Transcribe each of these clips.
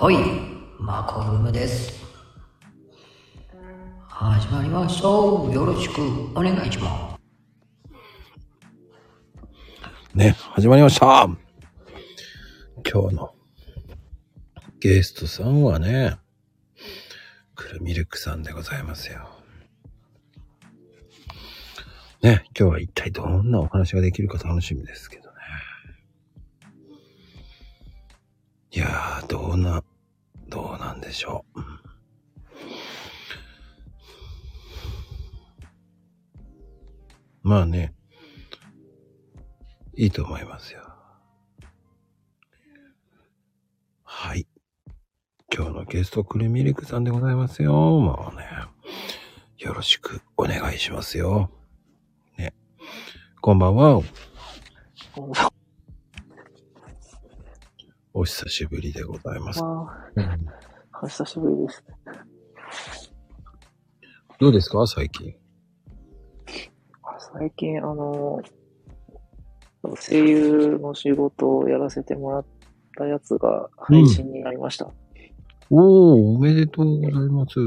はい、マコルームです。始まりました。よろしくお願いします。ね、始まりました。今日のゲストさんはね、クルミルクさんでございますよ。ね、今日は一体どんなお話ができるか楽しみですけどね。いやー、どうな、でしょう。まあね、いいと思いますよ。はい。今日のゲスト、クルミルクさんでございますよ。もうね、よろしくお願いしますよ。ね。こんばんは。お久しぶりでございます。ああ、久しぶりです。どうですか？最近。最近、あの、声優の仕事をやらせてもらったやつが配信になりました。おー、おめでとうございます。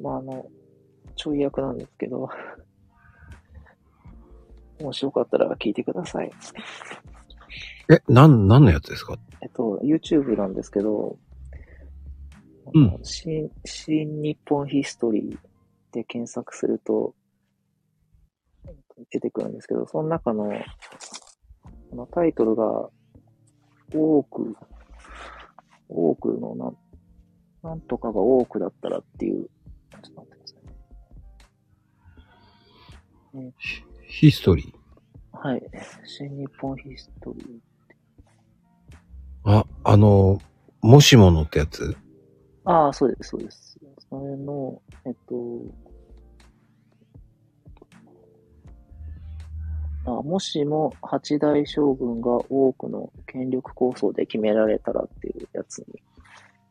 まあ、あの、ちょい役なんですけど、もしよかったら聞いてください。え、なん、何のやつですか？えっと、YouTube なんですけど、うん新、新日本ヒストリーで検索すると、出てくるんですけど、その中の、あのタイトルが、多く、多くのなん、なんとかが多くだったらっていう、ちょっと待ってくださいね。ヒストリー。はい。新日本ヒストリー。あ、あの、もしものってやつ？ああ、そうです、そうです。それの、えっと、あもしも八代将軍が多くの権力構想で決められたらっていうやつに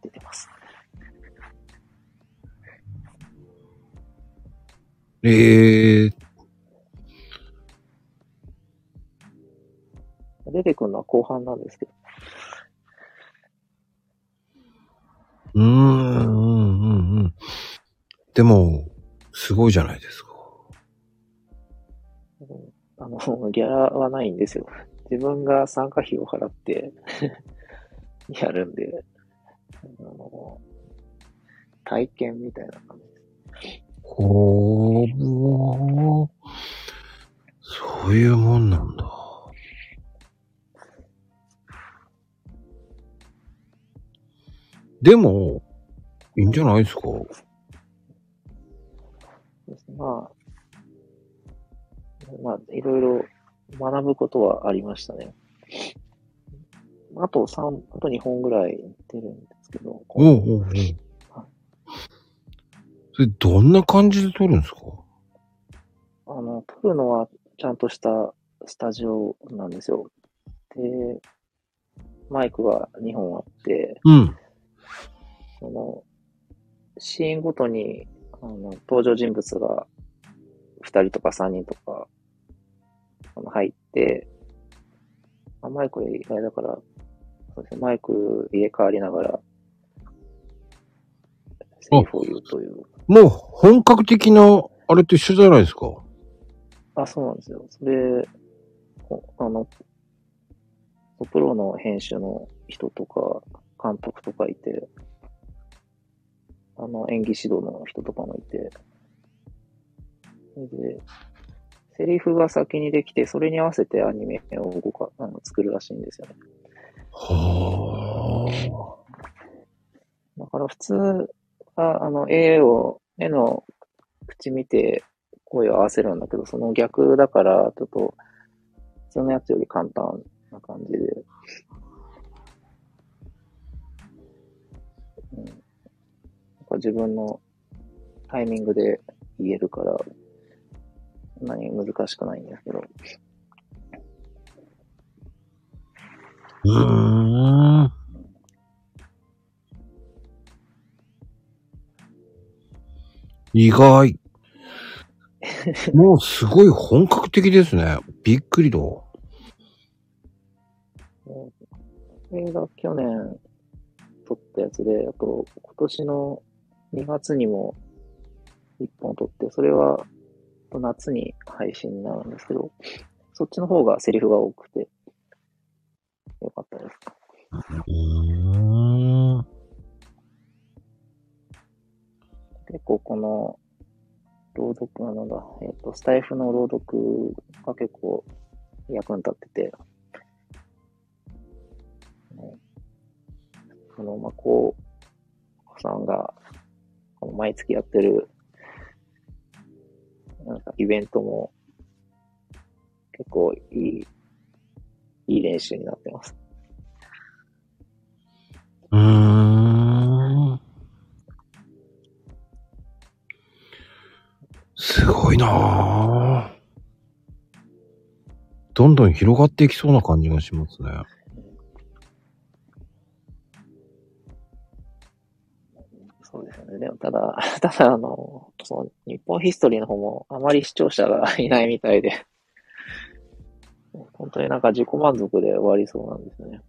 出てます。ええー、出てくるのは後半なんですけど、うーん、うん、うん、うん。でも、すごいじゃないですか。あの、ギャラはないんですよ。自分が参加費を払って やるんで、あの、体験みたいな感じです。ほー、そういうもんなんだ。でも、いいんじゃないですか？ですねまあ、まあ、いろいろ学ぶことはありましたね。あと3、あと2本ぐらい出るんですけど、おうおうおう。それ、どんな感じで撮るんですか？あの、撮るのはちゃんとしたスタジオなんですよ。で、マイクが2本あって、うん。その、シーンごとに、あの、登場人物が2人とか3人とか、あの、入って、あマイク以外だから、そうですね、マイク入れ替わりながら、セリフを言うという。もう、本格的な、あれと一緒じゃないですかあ、そうなんですよ。それ、ほあの、プロの編集の人とか、監督とかいて、あの、演技指導の人とかもいて、それで、セリフが先にできて、それに合わせてアニメを動か、あの作るらしいんですよね。はだから普通は、あの、絵を、絵の口見て声を合わせるんだけど、その逆だから、ちょっと、普通のやつより簡単な感じで、自分のタイミングで言えるから、そんなに難しくないんですけど、うーん。意外。もうすごい本格的ですね。びっくりだ。れが去年撮ったやつで、あと今年の2月にも1本撮って、それは夏に配信になるんですけど、そっちの方がセリフが多くて、よかったです。結構この、朗読、なんだ、えっ、と、スタイフの朗読が結構役に立ってて、ね、その、まあ、こう、さんが、この毎月やってる、なんかイベントも、結構いい、いい練習になってます。うーん。すごいなぁ。どんどん広がっていきそうな感じがしますね。ですよね。でも、ただ、ただ、あの、その、日本ヒストリーの方もあまり視聴者が いないみたいで、本当になんか自己満足で終わりそうなんですね。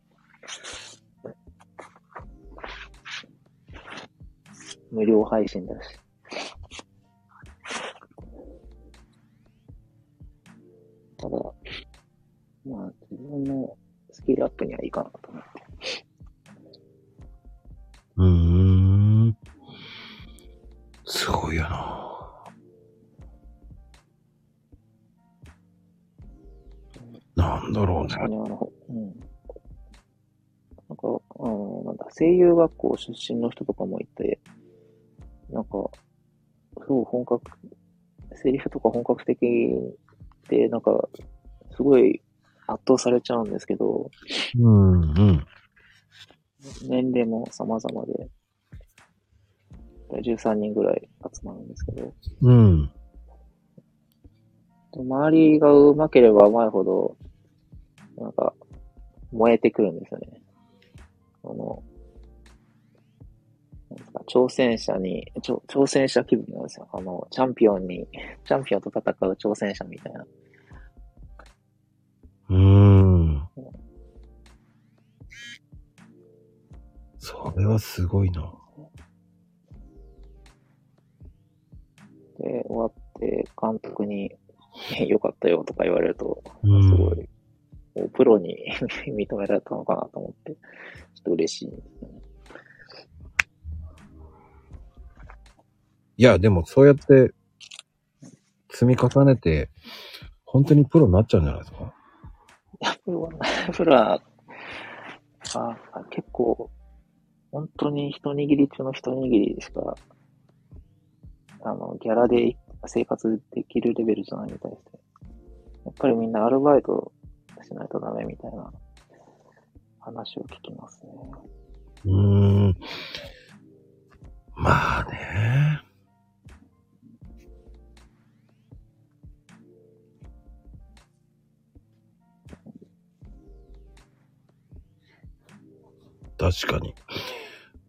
無料配信だし。ただ、まあ、自分のスキルアップにはいいかなと思って。うん。すごいよななんだろうね。うん。なんか、あの、なんだ、声優学校出身の人とかもいて、なんか、すごい本格、セリフとか本格的で、なんか、すごい圧倒されちゃうんですけど、うん、うん。年齢も様々で、13人ぐらい集まるんですけど、うん。で周りが上手ければ上手いほど、なんか、燃えてくるんですよね。あの、なんですか、挑戦者に、ちょ挑戦者気分なんですよ。あの、チャンピオンに、チャンピオンと戦う挑戦者みたいな。うーん。それはすごいな。で、終わって監督に、えよかったよとか言われると、うんすごい、もうプロに 認められたのかなと思って、ちょっと嬉しいね。いや、でもそうやって積み重ねて、本当にプロになっちゃうんじゃないですか？いや、プロは、プロは、あ結構、本当に一握り中の一握りしか、あの、ギャラで生活できるレベルじゃないみたいです。やっぱりみんなアルバイトしないとダメみたいな話を聞きますね。うーん。まあね。確かに。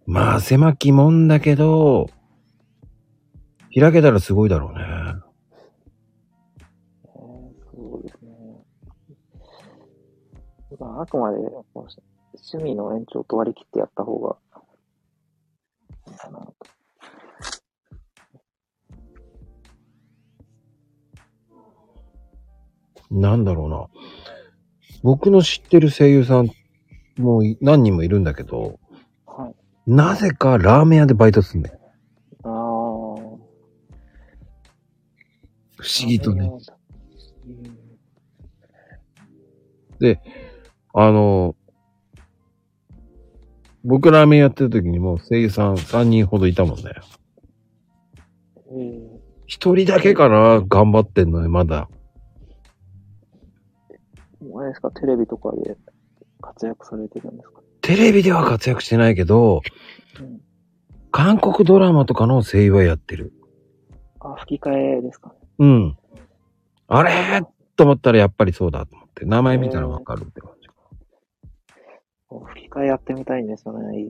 まあ狭きもんだけど、開けたらすごいだろうね。ですね。まあ、あくまで趣味の延長と割り切ってやった方がいいかなと。なんだろうな。僕の知ってる声優さんもう何人もいるんだけど、はい。なぜかラーメン屋でバイトすんだよ。不思議とね。うん。で、あの、僕ラーメンやってる時にもう声優さん3人ほどいたもんね。うん一人だけかな頑張ってんのね、まだ。あれですか、テレビとかで活躍されてるんですか？テレビでは活躍してないけど、うん。韓国ドラマとかの声優はやってる。あ、吹き替えですかね。うん。あれ？と思ったらやっぱりそうだと思って。名前見たらわかるって感じ。吹き替えやってみたいんですよね。いい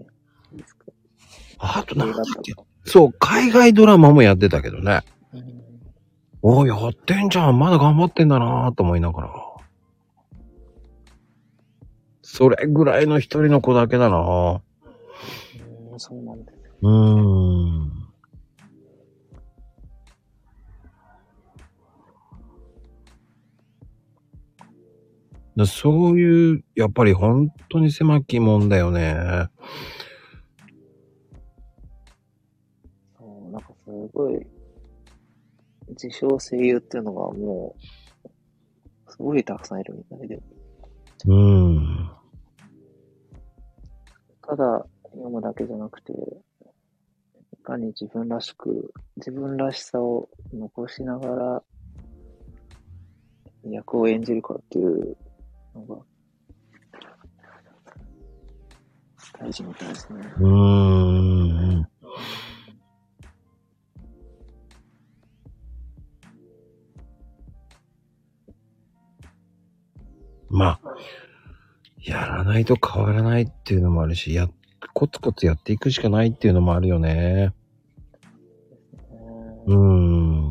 ですか。あとなんだっけ？かそう、海外ドラマもやってたけどね。うんおーやってんじゃん。まだ頑張ってんだなと思いながら。それぐらいの一人の子だけだな。うん、そうなんです。うーん。そういう、やっぱり本当に狭きもんだよね。そう、なんかすごい、自称声優っていうのがもう、すごいたくさんいるみたいで、うん。ただ読むだけじゃなくて、いかに自分らしく、自分らしさを残しながら、役を演じるかっていうのが、大事みたいですね。うーん。まあ、やらないと変わらないっていうのもあるし、や、コツコツやっていくしかないっていうのもあるよね。うーん。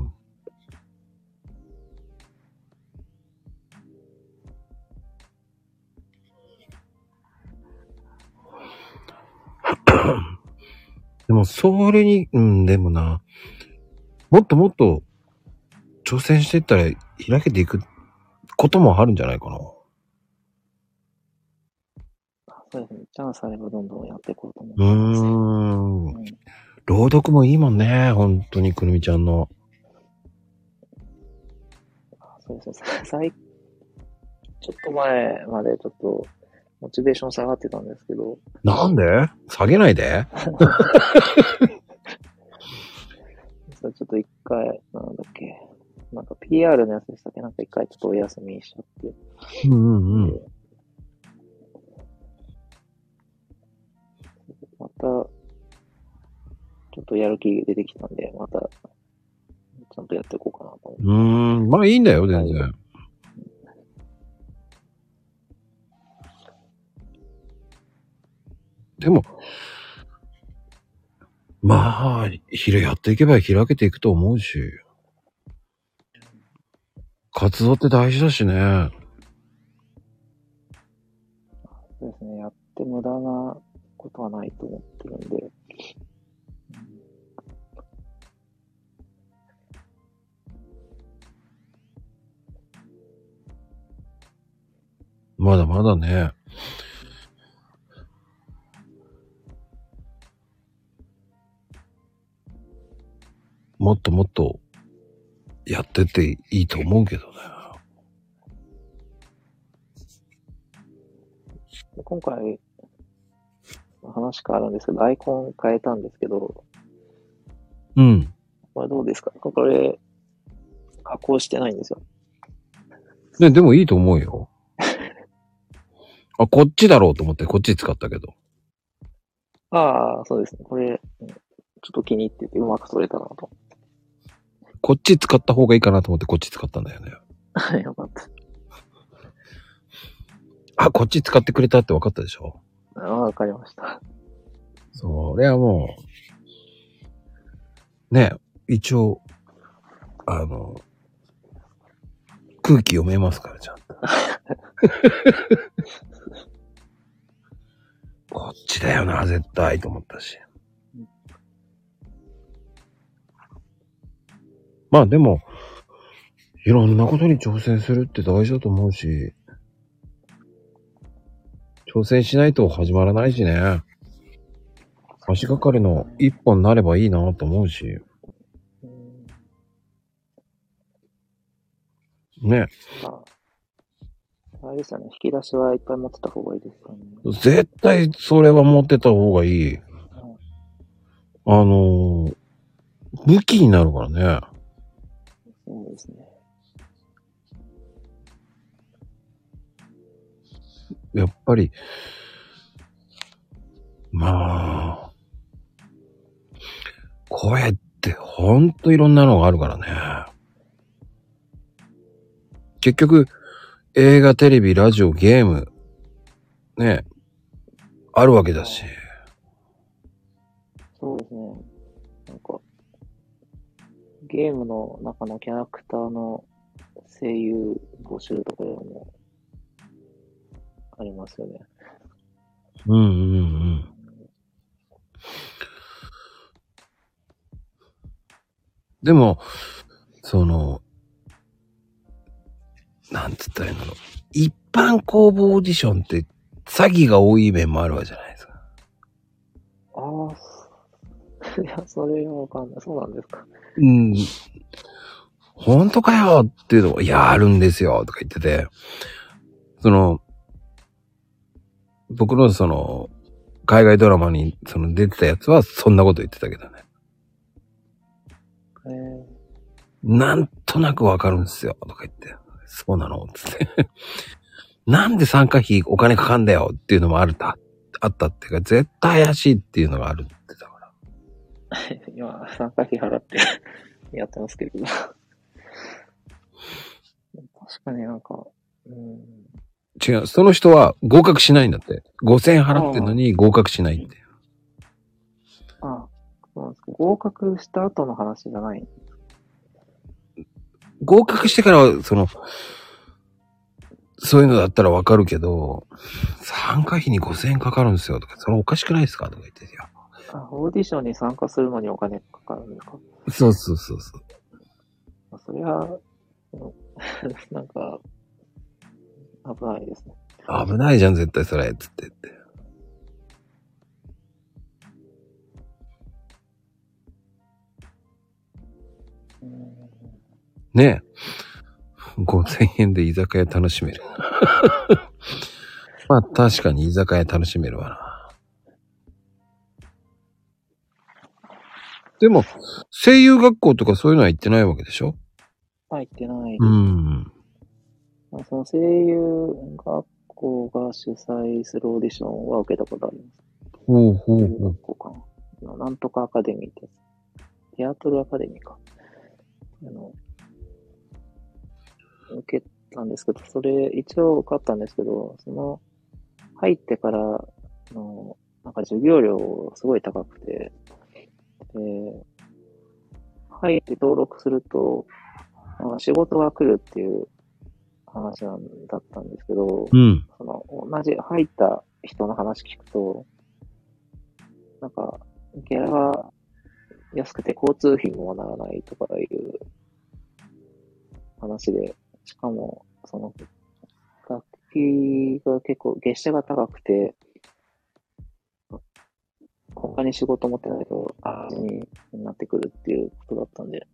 でも、それに、うん、でもな、もっともっと挑戦していったら開けていくこともあるんじゃないかな。そうですね。チャンスあればどんどんやっていこうと思うーん。うん朗読もいいもんね、本当にくるみちゃんの。そうですね。最、ちょっと前までちょっと、モチベーション下がってたんですけど、なんで？下げないで？ちょっと一回、なんだっけ、なんか PR のやつでしたっけ？なんか一回ちょっとお休みしちゃって。うんうんうん。また、ちょっとやる気出てきたんで、また、ちゃんとやっていこうかなと思って。うーん、まあいいんだよ、全然。でも、まあ、ひらやっていけば開けていくと思うし。活動って大事だしね。そうですね。やって無駄なことはないと思ってるんで。まだまだね。もっともっとやってっていいと思うけどね。で今回、話変わるんですけど、アイコン変えたんですけど、うん。これどうですか？これ、加工してないんですよ。ね、でもいいと思うよ。あ、こっちだろうと思ってこっち使ったけど。ああ、そうですね。これ、うんちょっと気に入っててうまく撮れたなと。こっち使った方がいいかなと思ってこっち使ったんだよね。はい、よかった。あ、こっち使ってくれたって分かったでしょ？あわかりました。それはもう、ね、一応、あの、空気読めますから、ちゃんと。こっちだよな、絶対、と思ったし。まあでも、いろんなことに挑戦するって大事だと思うし、挑戦しないと始まらないしね。足がかりの一本になればいいなと思うし。うんね。ああれですよね。引き出しはいっぱい持ってた方がいいですよね。絶対それは持ってた方がいい。あのー武器になるからね。やっぱり、まあ、声ってほんといろんなのがあるからね。結局、映画、テレビ、ラジオ、ゲーム、ね、あるわけだし。そうですね。なんか、ゲームの中のキャラクターの声優募集とかでも、ありますよね。うんうんうん。でも、その、なんつったらいいんだろう。一般公募オーディションって詐欺が多い面もあるわけじゃないですか。ああ、いや、それはわかんない。そうなんですか。うん。本当かよっていうのを、いや、あるんですよとか言ってて、その、僕のその、海外ドラマにその出てたやつはそんなこと言ってたけどね。えー、なんとなくわかるんですよとか言って、そうなの？つって。なんで参加費お金かかんだよっていうのもあるた、あったっていうか、絶対怪しいっていうのがあるって言ってたから。今、参加費払って やってますけど。確かになんか、うん、違う、その人は合格しないんだって。5000円払ってんのに合格しないって。あそうなんですか。合格した後の話じゃない。合格してからは、その、そういうのだったらわかるけど、参加費に5000円かかるんですよとか、それおかしくないですかとか言っててよ。あ、オーディションに参加するのにお金かかるんですか？そうそうそうそう。まあそれは、う んなんか、危ないですね。危ないじゃん、絶対それ、つって言って。うんねえ。5000円で居酒屋楽しめる。まあ確かに居酒屋楽しめるわな。でも、声優学校とかそういうのは行ってないわけでしょ？入ってない。うん。その声優学校が主催するオーディションは受けたことあります。ほうほうほう。学校かな。なんとかアカデミーってやつ。テアトルアカデミーか。あの、受けたんですけど、それ一応受かったんですけど、その、入ってからの、なんか授業料すごい高くて、で、入って登録すると、仕事が来るっていう話なんだったんですけど、うん。その、同じ入った人の話聞くと、なんか、ギャラが安くて交通費もならないとかいう話で、しかも、その、楽器が結構月謝が高くて、他に仕事持ってないと赤字になってくるっていうことだったんで、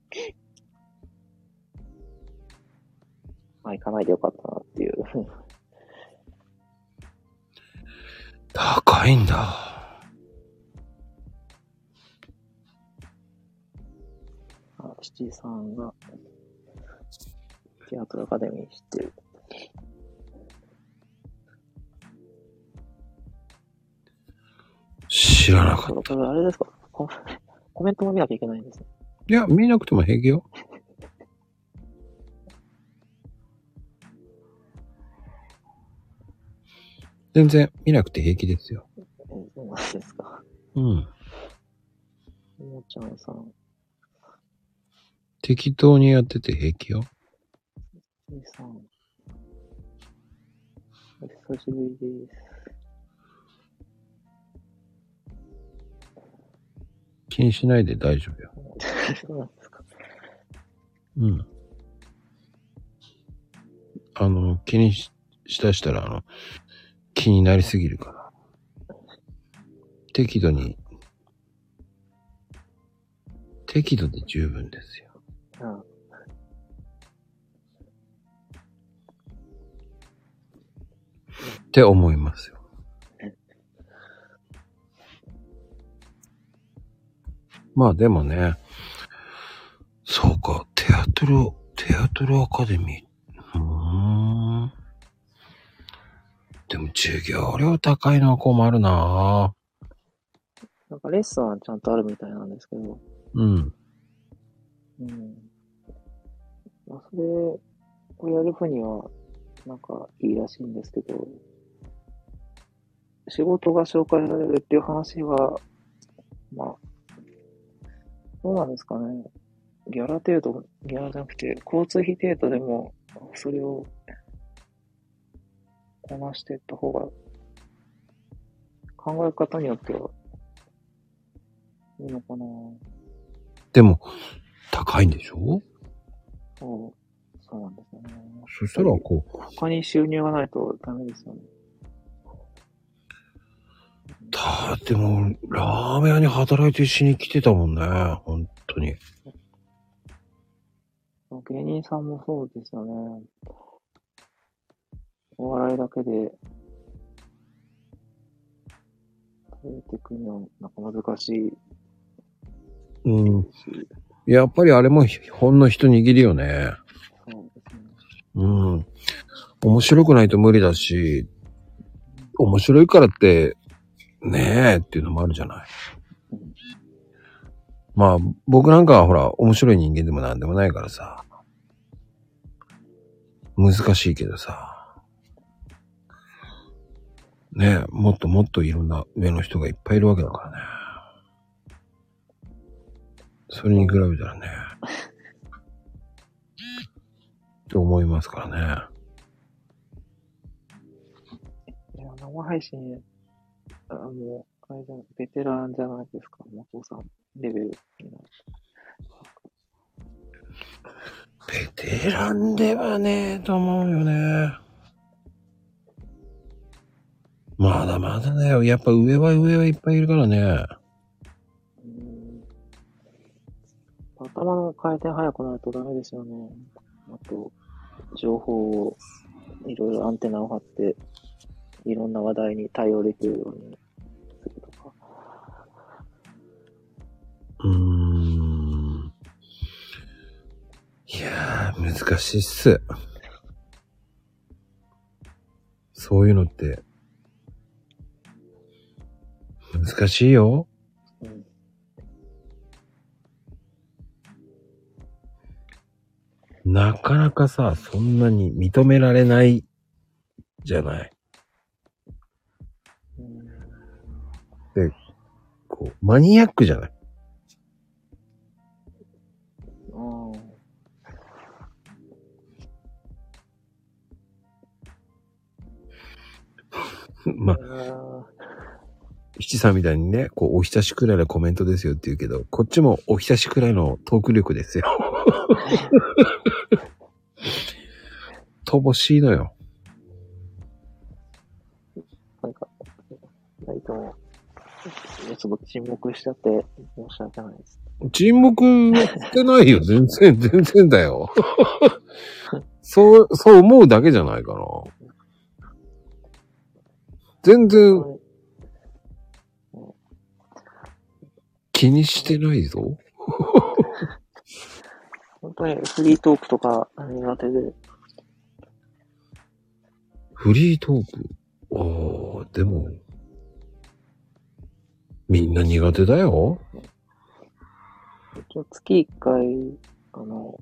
まあ行かないでよかったなっていう。高いんだ。あ、七さんが、テアトルアカデミー知ってる。知らなかっこれ、これあれですか？コ コメントも見なきゃいけないんです。いや、見なくても平気よ。全然見なくて平気ですよ。えーそうなんですか。うん。ももちゃんさん、適当にやってて平気よ。ちさん、お久しぶりです。気にしないで大丈夫よ。そうなんですか。うん。あの、気にししだしたら、あの、気になりすぎるから。適度に、適度で十分ですよ。あって思いますよ。まあでもね、そうか、テアトル、テアトルアカデミー。うーん。でも授業料高いのは困るななんかレッスンはちゃんとあるみたいなんですけど、うん。うん。まあ、それをやる分には、なんかいいらしいんですけど、仕事が紹介されるっていう話は、まあ、どうなんですかね。ギャラ程度、ギャラじゃなくて、交通費程度でも、それをこなしていった方が、考え方によっては、いいのかなでも、高いんでしょ？そう、そうなんですよね。そしたら、こう、他に収入がないとダメですよね。だってもう、ラーメン屋に働いてしに来てたもんね。本当に。芸人さんもそうですよね。お笑いだけで、食べていくには、なんか難しいうん。し、やっぱりあれもほんの一握りよね。そうですね。うん。面白くないと無理だし、面白いからって、ねえっていうのもあるじゃない。まあ、僕なんかはほら、面白い人間でもなんでもないからさ。難しいけどさ。ねえ、もっともっといろんな上の人がいっぱいいるわけだからね。それに比べたらね。って思いますからね。いや、生配信、あもう、あれじゃベテランじゃないですか、元さんレベルになる。ベテランではねえと思うよね。まだまだだよ。やっぱ上は上はいっぱいいるからね。うん頭の回転速くなるとダメですよね。あと、情報を、いろいろアンテナを張って、いろんな話題に対応できるようにするとか。うーん。いやー、難しいっす。そういうのって、難しいよ。うん。なかなかさ、そんなに認められないじゃない。うんこう、マニアックじゃない。あ まあ、あ。七さんみたいにね、こう、おひたしくらいのコメントですよって言うけど、こっちもおひたしくらいのトーク力ですよ。乏しいのよ。なんか、ないとも、ちょっと沈黙しちゃって申し訳ないです。沈黙してないよ。全然、全然だよ。そう、そう思うだけじゃないかな。全然気にしてないぞ。本当にフリートークとか苦手で、フリートーク？ああ、でも、みんな苦手だよ。一応月一回、あの、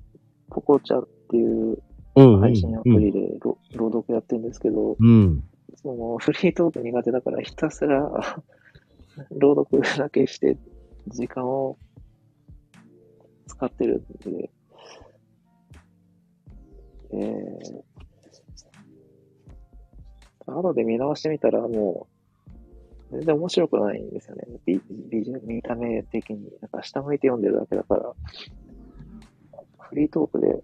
ポコチャっていう。配信アプリでろ朗読やってるんですけど、うん。そのフリートーク苦手だからひたすら朗読だけして時間を使ってるんで、えー、後で見直してみたらもう全然面白くないんですよね。ビビジュ見た目的に。なんか下向いて読んでるだけだから、フリートークで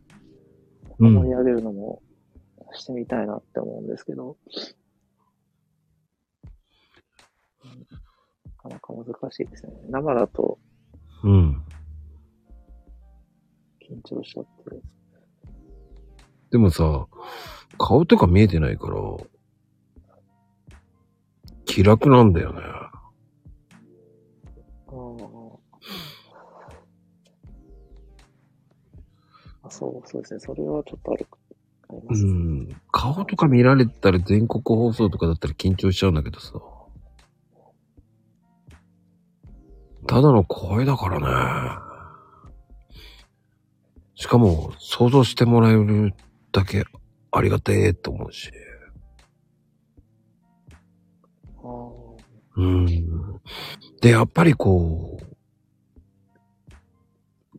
うん盛り上げるのもしてみたいなって思うんですけど、なかなか難しいですね。生だとうん。緊張しちゃって。でもさ、顔とか見えてないから、気楽なんだよね。ああ。そう、そうですね。それはちょっとある、ありまうす。ん。顔とか見られたら全国放送とかだったら緊張しちゃうんだけどさ。ただの声だからね。しかも、想像してもらえるだけありがてえと思うし。うん。で、やっぱりこう、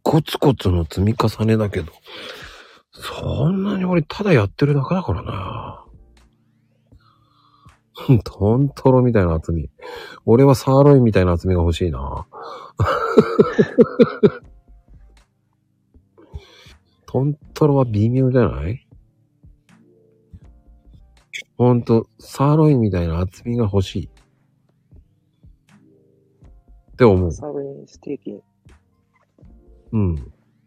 コツコツの積み重ねだけど、そんなに俺ただやってるだけだからな。トントロみたいな厚み。俺はサーロインみたいな厚みが欲しいな。トントロは微妙じゃない？ほんと、サーロインみたいな厚みが欲しい。って思う。サーロインステーキ、うん。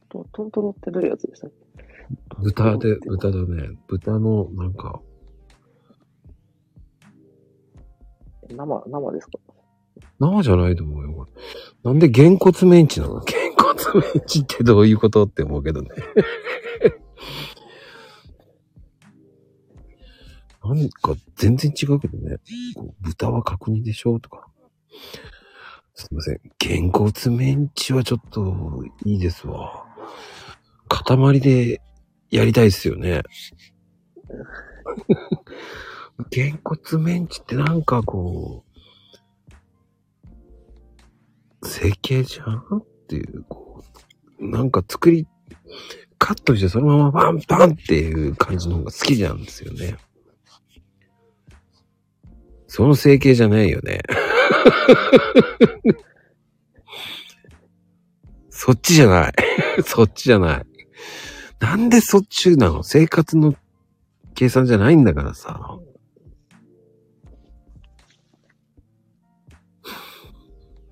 トトントロってどういうやつでしたっけ？豚で、豚だね。豚の、なんか、生、生ですか？生じゃないと思うよ。これなんでげんこつメンチなの？げんこつメンチってどういうことって思うけどね。なんか全然違うけどね。豚は角煮でしょ？とか。すいません。げんこつメンチはちょっといいですわ。塊でやりたいですよね。げんこつメンチってなんかこう、成形じゃんっていう、こう、なんか作り、カットしてそのままバンバンっていう感じの方が好きなんですよね。その成形じゃないよね。そっちじゃない。そっちじゃない。なんでそっちなの？生活の計算じゃないんだからさ。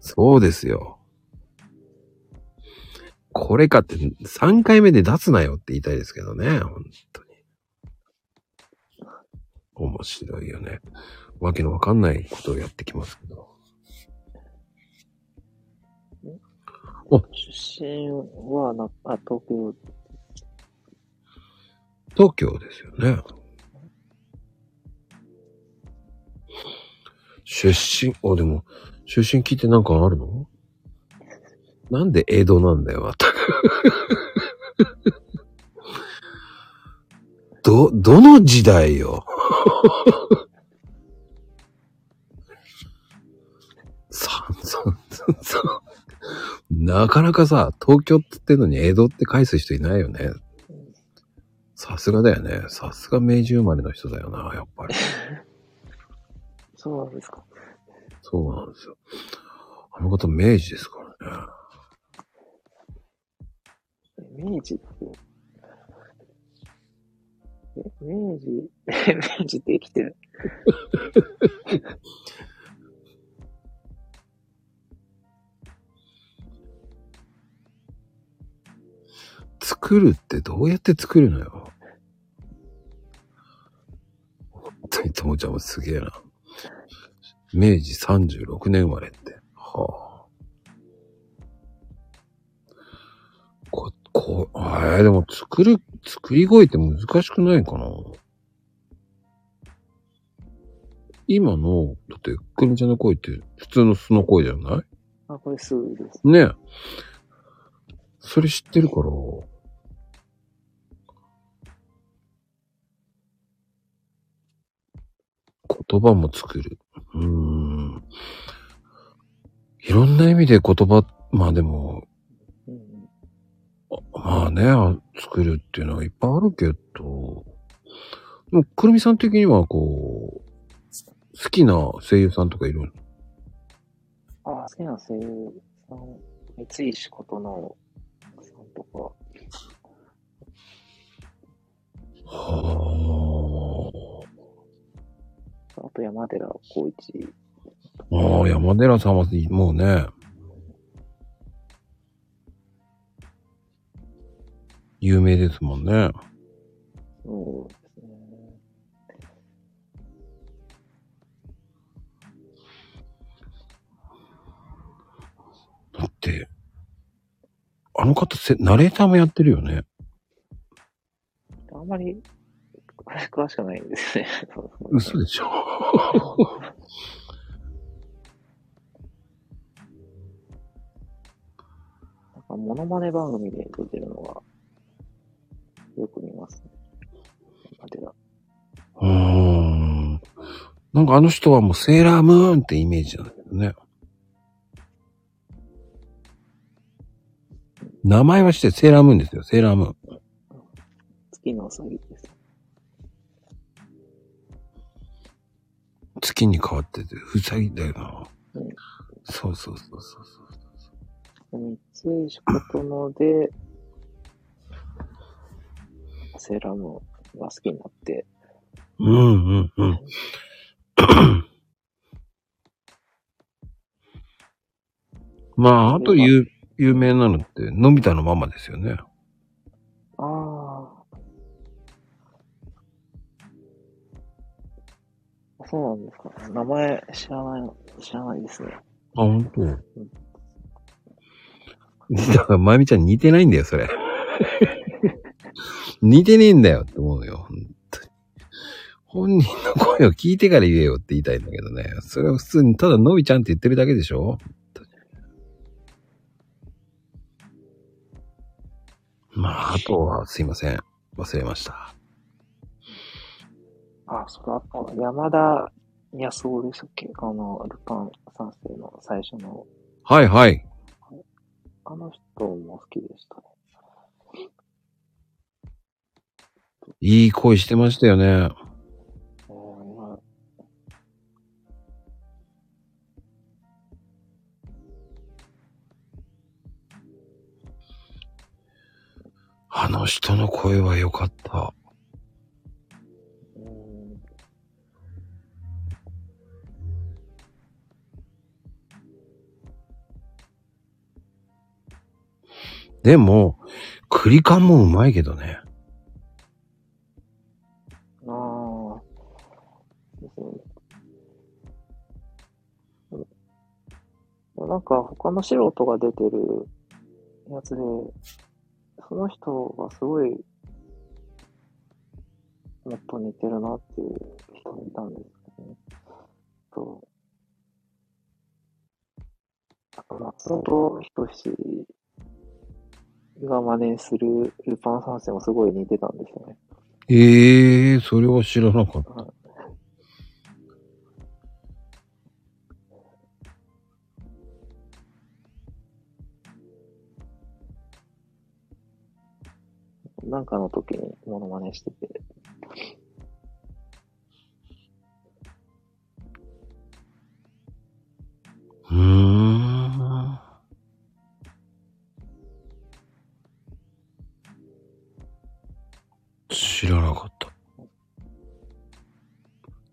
そうですよ。これかって3回目で出すなよって言いたいですけどね。本当に。面白いよね。わけのわかんないことをやってきますけど。出身はな、あ、東京、東京ですよね。出身、あ、でも、出身聞いてなんかあるの？なんで江戸なんだよ、また。ど、どの時代よ？さ、さ、さ、さ、なかなかさ、東京って言ってんのに江戸って返す人いないよね。さすがだよね。さすが明治生まれの人だよな、やっぱり。そうなんですか。そうなんですよ。あの方明治ですからね。明治って、え、明治、明治って生きてる。作るってどうやって作るのよ。本当にともちゃんもすげえな。明治36年生まれって。はあ。こ、こ、えー、でも作る、作り声って難しくないかな今の、だって、くるみちゃんの声って普通の素の声じゃない？あ、これすぐです。ねえ。それ知ってるから。言葉も作る。うーん。いろんな意味で言葉、まあでも、うん。まあね、あ作るっていうのはいっぱいあるけど、でもくるみさん的にはこう、好きな声優さんとかいる？あ、好きな声優さん、三石琴直さんとか、はあと山寺宏一、あ。ああ、山寺さんはもうね、有名ですもんね。そうですね。だって、あの方せ、ナレーターもやってるよね。あんまり詳しくないんですね。嘘でしょ なんかモノマネ番組で出てるのが、よく見ますね。山寺。うーん。なんかあの人はもうセーラームーンってイメージなんだけどね。名前はしてセーラームーンですよ、セーラームーン。月のうさぎです。月に変わってて、ふさぎだよな。うんそうそうそうそうそう。三井仕事ので、セーラームーンが好きになって、うんうんうん。まあ、あと有有名なのって、のび太のママですよね。ああ。そうなんですか。名前知らないの、知らないですね。あ、本当？だから、まゆみちゃん似てないんだよ、それ。似てねえんだよって思うよ、本当に。本人の声を聞いてから言えよって言いたいんだけどね。それは普通にただのびちゃんって言ってるだけでしょ？まあ、あとはすいません。忘れました。あ、それあと、山田康夫でしたっけ？あの、ルパン三世の最初の、はいはい。あの人も好きでしたね。いい声してましたよね。あの人の声は良かった。でも、クリカンもうまいけどね。ああ。ですねなんか他の素人が出てるやつで、その人がすごい、もっと似てるなっていう人がいたんですけどね。と、あと松本人志が真似するルパン三世もすごい似てたんですよね。ええー、それは知らなかった。なんかの時にモノマネしてて、うーん。知らなかった。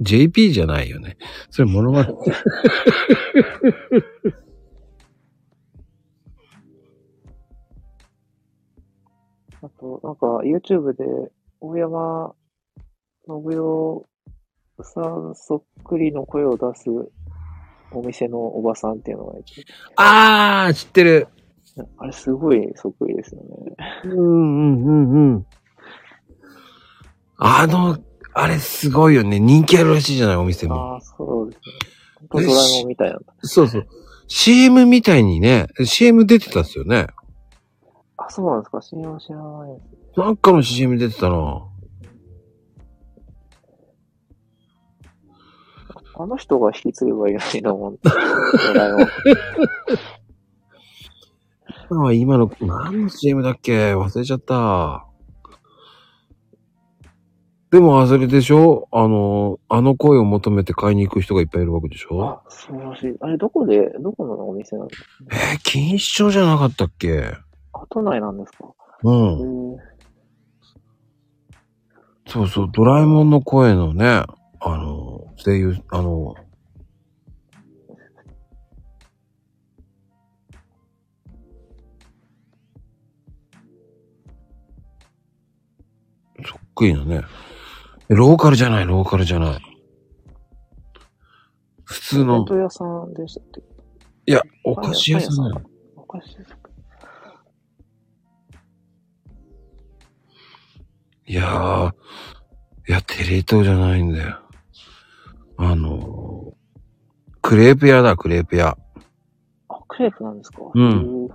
JP じゃないよね。それ物語。あと、なんか YouTube で大山信代さんそっくりの声を出すお店のおばさんっていうのがいて、あー、知ってる。あれすごいそっくりですよね。うんうんうんうん。あの、あれすごいよね。人気あるらしいじゃない、お店も。ああ、そうですね。本当ドラえもんみたいな。そうそう。CM みたいにね、CM 出てたっすよね。あ、そうなんですか ?CM 知らないです。なんかの CM 出てたな。あの人が引き継げばいいのにな、思って。ドラえもん。あ今の、何の CM だっけ？忘れちゃった。でも、あそれでしょ？あの、あの声を求めて買いに行く人がいっぱいいるわけでしょ？あ、そうらしい。あれ、どこで、どこのお店なんですか？えー、錦糸町じゃなかったっけ？あ、都内なんですか？うん。へえそうそう、ドラえもんの声のね、あの、声優、あの、そっくりなね。えローカルじゃない、ローカルじゃない。普通の弁、当屋さんでしたっけ？いや、お菓子屋さんだよ。お菓子ですかいやー、いや、テレ東じゃないんだよ。あの、クレープ屋だ、クレープ屋。あ、クレープなんですか？うん。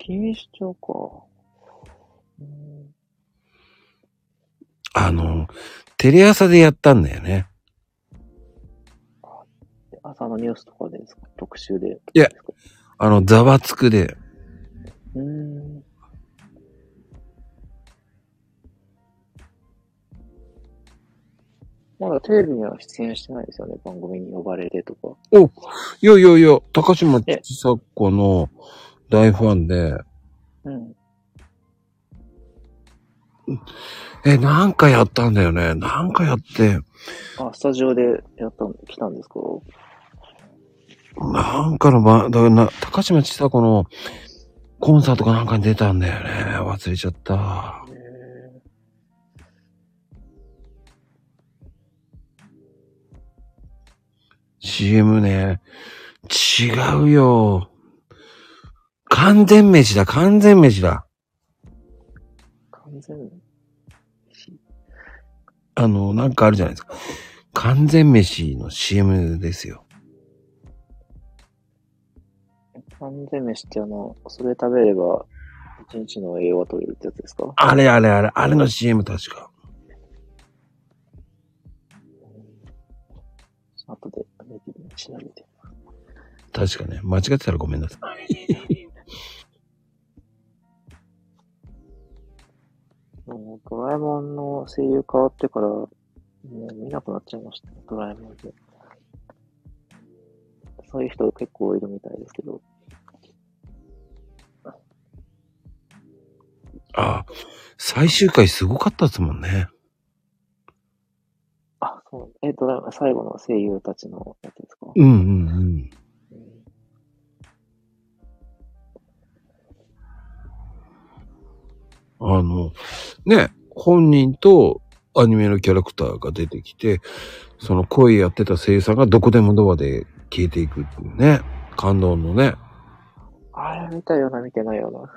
錦糸町か。うんあの、テレ朝でやったんだよね。朝のニュースとかでですか？特集で。いやあの、ざわつくで。うーん。まだテレビには出演してないですよね。番組に呼ばれてとか。いやいやいや、高島ちさ子の大ファンで、うん。え、なんかやったんだよね。なんかやって、あ、スタジオでやったん、来たんですか？なんかのば、だからな、高島ちさ子のコンサートかなんかに出たんだよね。忘れちゃった。CM ね、違うよ。完全飯だ、完全飯だ。完全に。あの、なんかあるじゃないですか。完全飯の CM ですよ。完全飯ってあの、それ食べれば、一日の栄養が取れるってやつですか？あれあれあれ、あれの CM 確か。後で調べて。確かね。間違ってたらごめんなさい。もうドラえもんの声優変わってから、もう見なくなっちゃいましたね、ドラえもんで。そういう人結構いるみたいですけど。あ、最終回すごかったですもんね。あ、そう。え、ドラえもん、最後の声優たちのやつですか？うんうんうん。あの、ね、本人とアニメのキャラクターが出てきて、その声やってた声優さんがどこでもドアで消えていくっていうね。感動のね。あれ見たような、見てないような。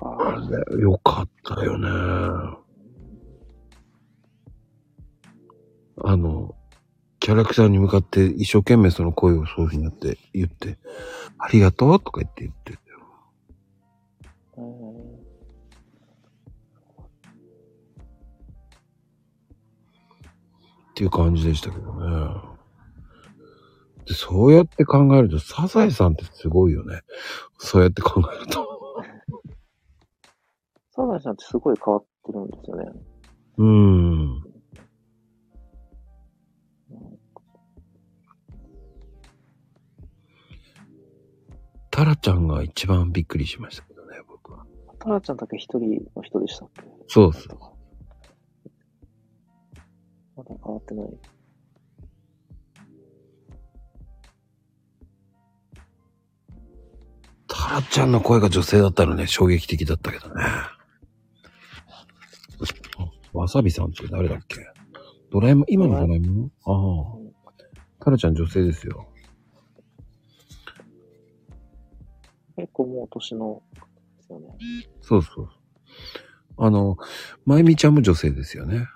ああれ、よかったよね。あの、キャラクターに向かって一生懸命その声をそういうふうにやって言って、ありがとうとか言って言ってっていう感じでしたけどね。でそうやって考えると、サザエさんってすごいよね。そうやって考えると。サザエさんってすごい変わってるんですよね。うーん。タラちゃんが一番びっくりしましたけどね、僕は。タラちゃんだけ一人の人でしたっけ？そうそう。まだ変わってない。タラちゃんの声が女性だったのね、衝撃的だったけどね。あわさびさんって誰だっけ？ドラえもん、今のドラえもん？ああ。タラちゃん女性ですよ。結構もう年の、ですよね。そうそう。あの、まゆみちゃんも女性ですよね。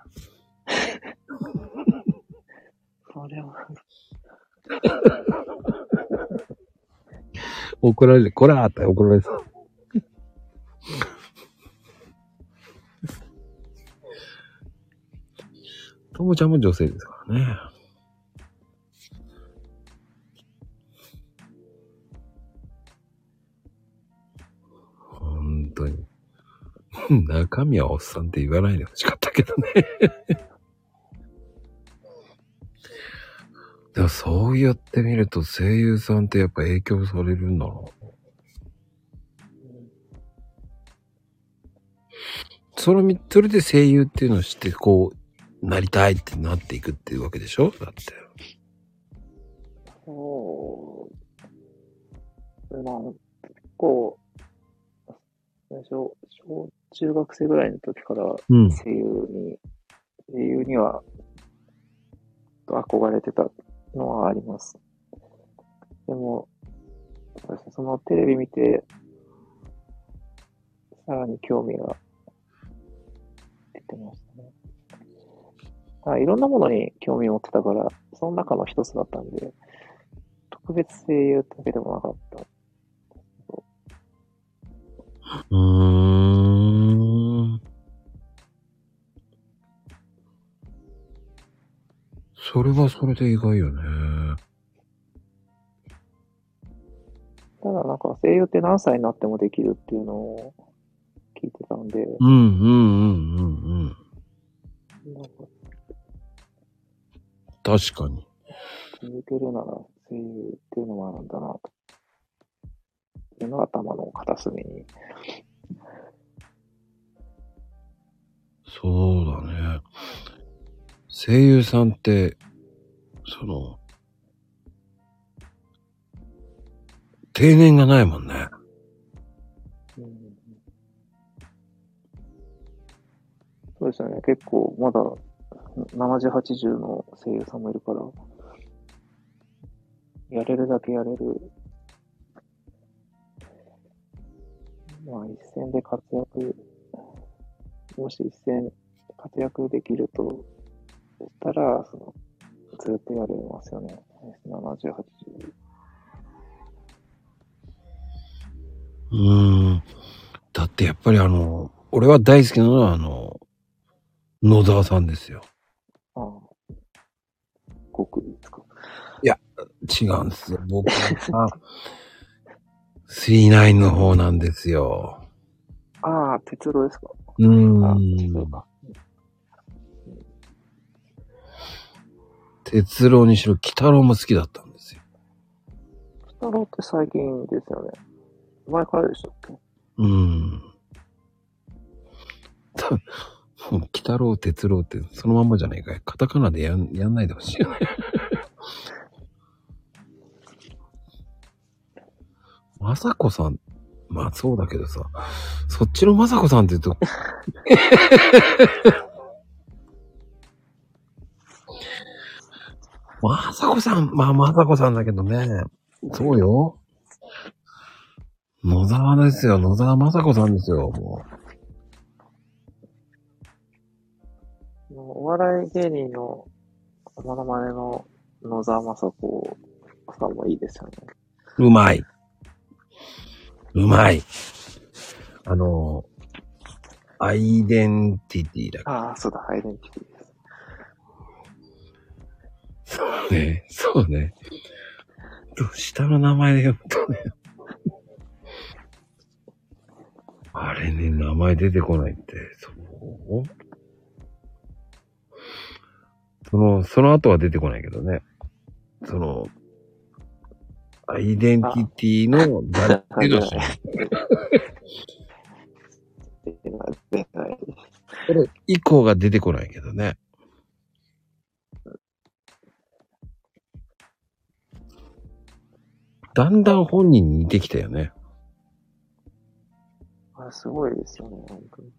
れは、怒られる。こらーって怒られそう。ともちゃんも女性ですからね。本当に。中身はおっさんって言わないでほしかったけどね。でもそうやって見ると声優さんってやっぱ影響されるんだな。それみ、それで声優っていうのを知って、こう、なりたいってなっていくっていうわけでしょ？だって。そう。まあ、結構、最初、小中学生ぐらいの時からうん。声優に、声優には、憧れてたのはあります。でも、そうですねそのテレビ見て、さらに興味が出てましたね。あいろんなものに興味を持ってたから、その中の一つだったんで、特別声優だけでもなかった。うーん。それはそれで意外よね。ただなんか声優って何歳になってもできるっていうのを聞いてたんで、うんうんうんうんうん。なんか確かに。続けるなら声優っていうのもあるんだなと。っていうのが頭の片隅に。そうだね。声優さんって、その、定年がないもんね。そうですよね。結構、まだ、70、80の声優さんもいるから、やれるだけやれる。まあ、一戦で活躍、もし一戦活躍できるとしたら、その、ずっとやれますよね。70、80。うーん。だってやっぱりあの、俺は大好きなのはあの、野沢さんですよ。ああ。極意ですか？違うんですよ。僕は、39の方なんですよ。ああ、鉄郎ですか？うんそう。か。哲郎にしろ、鬼太郎も好きだったんですよ。北郎って最近ですよね。前からでしたっけ？うーん。たもう鬼太郎、哲郎ってそのまんまじゃないかい。カタカナでやんやんないでほしいよね。まさこさん、まあそうだけどさ、そっちのまさこさんって言うと、まさこさん、まあまさこさんだけどね、そうよ。野沢ですよ、野沢まさこさんですよ、もお笑い芸人のモノマネの野沢雅子さんもいいですよね。う。うまい。うまい。あの、アイデンティティだっああ、そうだ、アイデンティティです。けね。そうね。下の名前で読むとね。あれね、名前出てこないって、そう？その、その後は出てこないけどね。その、アイデンティティの誰っていう ない。これ以降が出てこないけどね。だんだん本人に似てきたよね。あれすごいですよね、本当に。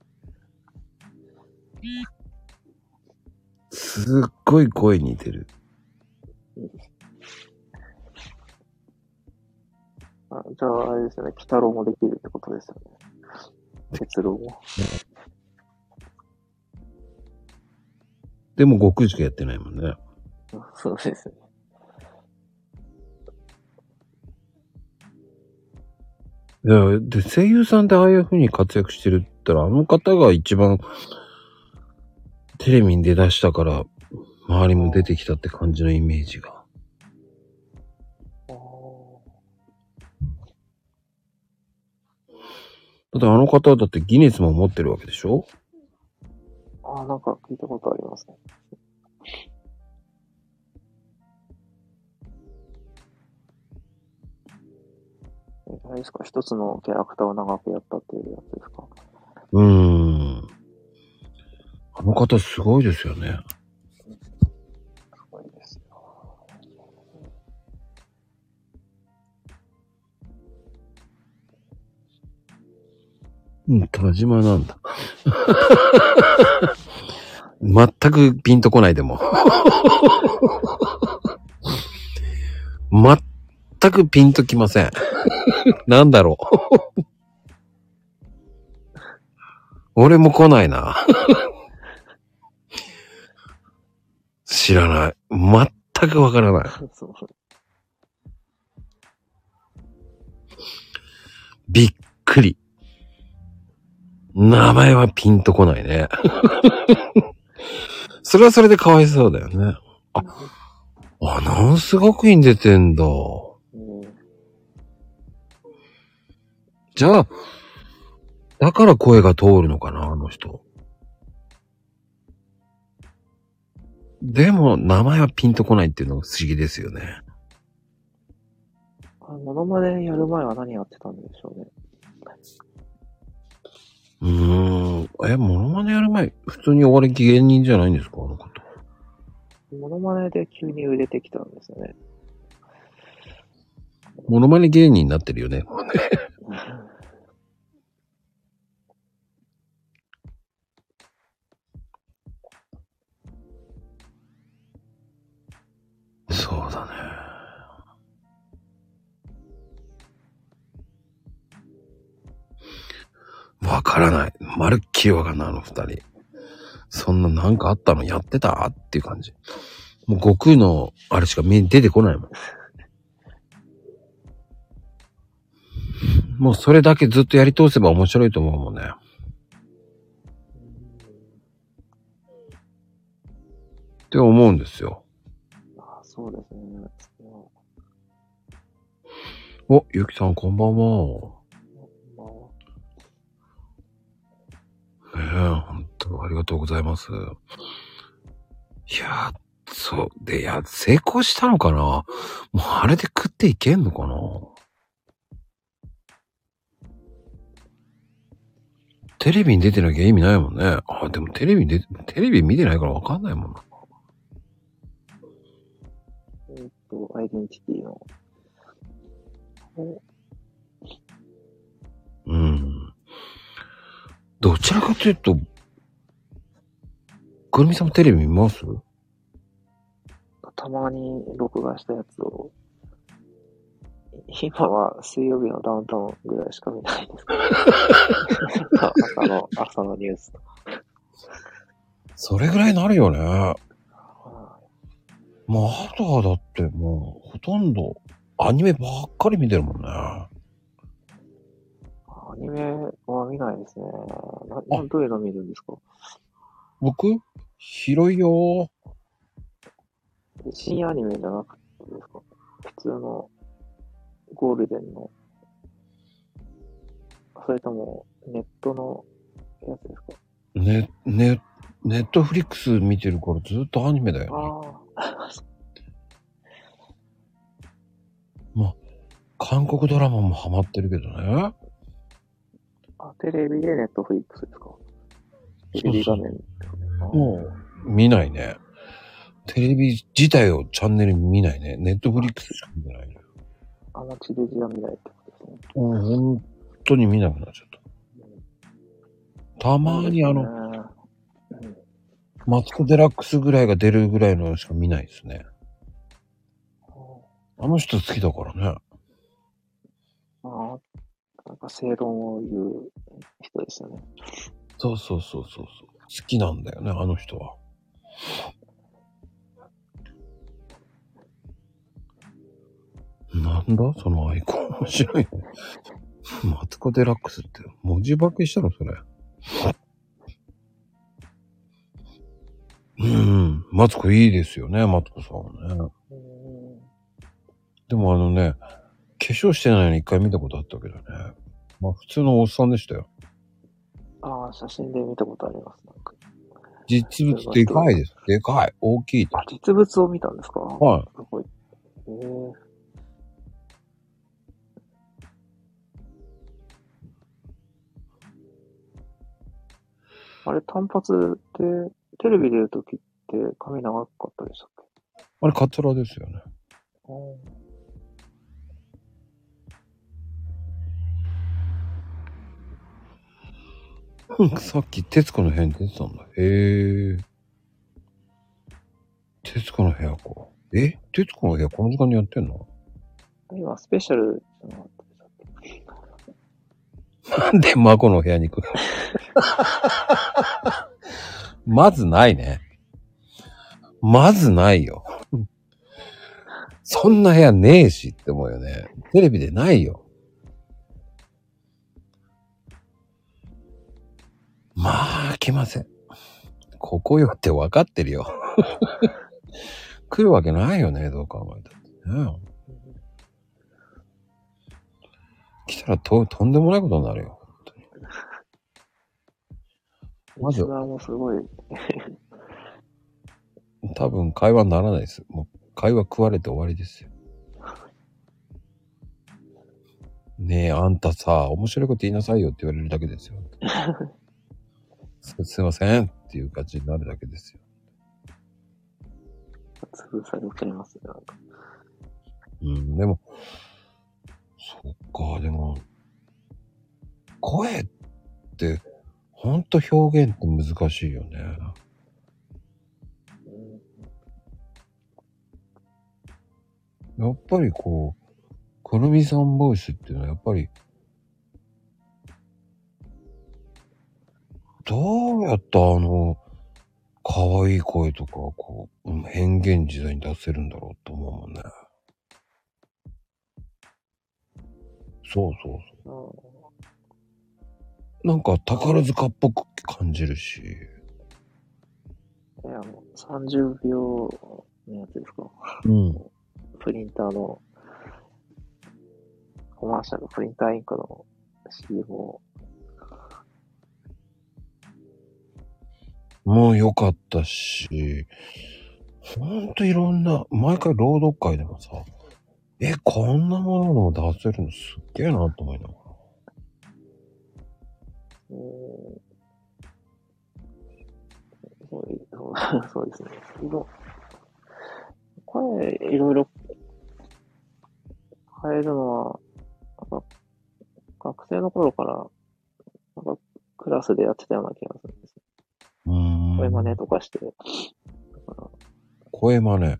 すっごい声似てる。あじゃあ、あれですよね、鬼太郎もできるってことですよね。鉄郎も。でも悟空しかやってないもんね。そうですね。で、声優さんでああいう風に活躍してるって言ったら、あの方が一番テレビに出だしたから、周りも出てきたって感じのイメージが。あだってあの方だってギネスも持ってるわけでしょ？ああ、なんか聞いたことありますね。えあれですか？一つのキャラクターを長くやったっていうやつですか？うーん。あの方すごいですよね。すごいですよ。うん、田島なんだ。全くピンとこないでも。全くピンときません。なんだろう。俺も来ないな。知らない。全くわからない。びっくり。名前はピンとこないね。それはそれでかわいそうだよね。あ、アナウンス学院出てんだ。じゃあ、だから声が通るのかな、あの人。でも、名前はピンとこないっていうのが不思議ですよね。あモノマネやる前は何やってたんでしょうね。うーん。え、モノマネやる前、普通にお笑い芸人じゃないんですかあの方。モノマネで急に売れてきたんですよね。モノマネ芸人になってるよね。そうだね。わからない。まるっきりわかんない、あの二人。そんななんかあったの？やってた？っていう感じ。もう悟空のあれしか見出てこないもん。もうそれだけずっとやり通せば面白いと思うもんね。って思うんですよ。あそうですね。お、ゆきさんこんばんは。まあええ本当ありがとうございます。いやー、そう、で、いや、成功したのかな？もうあれで食っていけんのかな？テレビに出てなきゃ意味ないもんね。あ、でもテレビに出て、テレビ見てないからわかんないもんな。えっと、アイデンティティの。おうん。どちらかというと、くるみさんもテレビ見ます？たまに録画したやつを、今は水曜日のダウンタウンぐらいしか見ないですけど 朝の、朝のニュースとか。それぐらいになるよね。はもう、あとはだってもう、ほとんど、アニメばっかり見てるもんね。いアニメは見ないですね。な、などういうの見るんですか？僕？広いよ深夜アニメじゃなくてですか？普通のゴールデンの、それともネットのやつですか？ね、ね、ネットフリックス見てるからずっとアニメだよ、ね。あ 韓国ドラマもハマってるけどね。あ、テレビでネットフリックスですか？テレビ画面もう、見ないね。テレビ自体をチャンネル見ないね。ネットフリックスしか見てないね。あの地デジは見ないってことですね。もう本当に見なくなっちゃった。たまにあの、の、マツコデラックスぐらいが出るぐらいのしか見ないですね。あの人好きだからね。ああ、なんか正論を言う人ですよね。そうそうそうそうそう。好きなんだよね、あの人は。なんだ？そのアイコン。面白いね。マツコデラックスって文字化けしたの？それ。うん。マツコいいですよね、マツコさんはね。うんでもあのね、化粧してないのに一回見たことあったけどね。まあ普通のおっさんでしたよ。ああ、写真で見たことあります。なんか実物でかいです。でかい。大きいとあ、。実物を見たんですか？はい。すごい。えーあれ、単発で、テレビ出るときって髪長かったでしたっけ？あれカツラですよね。さっき徹子の部屋に出てたんだ。へえ。徹子の部屋か。え？徹子の部屋この時間にやってんの？今、スペシャルじゃななんで孫の部屋に行く まずないね。まずないよ。そんな部屋ねえしって思うよね。テレビでないよ。まあ、来ません。ここよって分かってるよ。来るわけないよね、どう考えたってね。来たらととんでもないことになるよ。まずもすごい、多 多分会話にならないです。もう会話食われて終わりですよ。ねえ、あんたさ、面白いこと言いなさいよって言われるだけですよ。すすいませんっていう感じになるだけですよ。潰されちゃいますね、なんか。うん、でも、そっか、でも、声って、ほんと表現って難しいよね。やっぱりこう、くるみさんボイスっていうのはやっぱり、どうやってあの、可愛い声とか、こう、変幻自在に出せるんだろうと思うもんね。そうそうそう。なんか宝塚っぽく感じるし。え、あの、30秒のやつですかうん。プリンターの、コマーシャル、プリンターインクの CM を、もう良かったし、ほんといろんな、毎回朗読会でもさ、え、こんなものも出せるのすっげえなと思いながら。うそうですね。声、いろいろ変えるのは、なんか学生の頃から、なんかクラスでやってたような気がするんですよ。声真似とかして。声真似。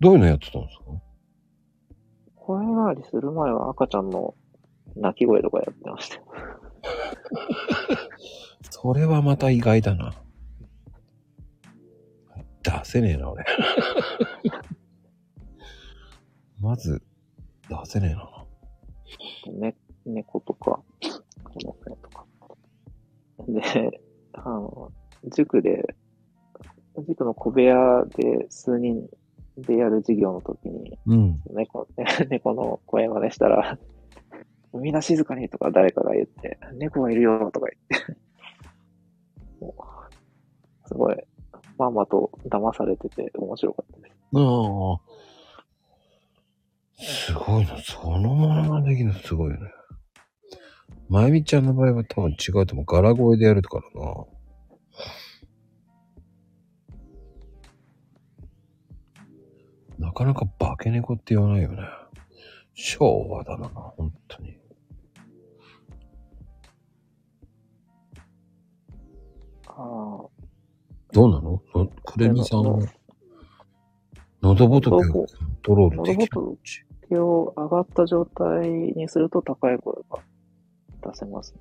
どういうのやってたんですか？声変わりする前は赤ちゃんの泣き声とかやってましたよ。それはまた意外だな。出せねえな、俺。まず、出せねえな。ね、猫とか、この声とか。で、あの、塾で、塾の小部屋で数人でやる授業の時に、うん。猫、猫の声真似したら、みんな静かにとか誰かが言って、猫がいるよとか言って、すごい、まんまと騙されてて面白かったです。ああ。すごいな。そのものができるのすごいよね。まゆみちゃんの場合は多分違うと思う。柄声でやるからな。なかなか化け猫って言わないよね。昭和だな、本当に。ああ、どうなの？そくるみさんの喉仏をコントロールできる？喉手を上がった状態にすると高い声が出せます。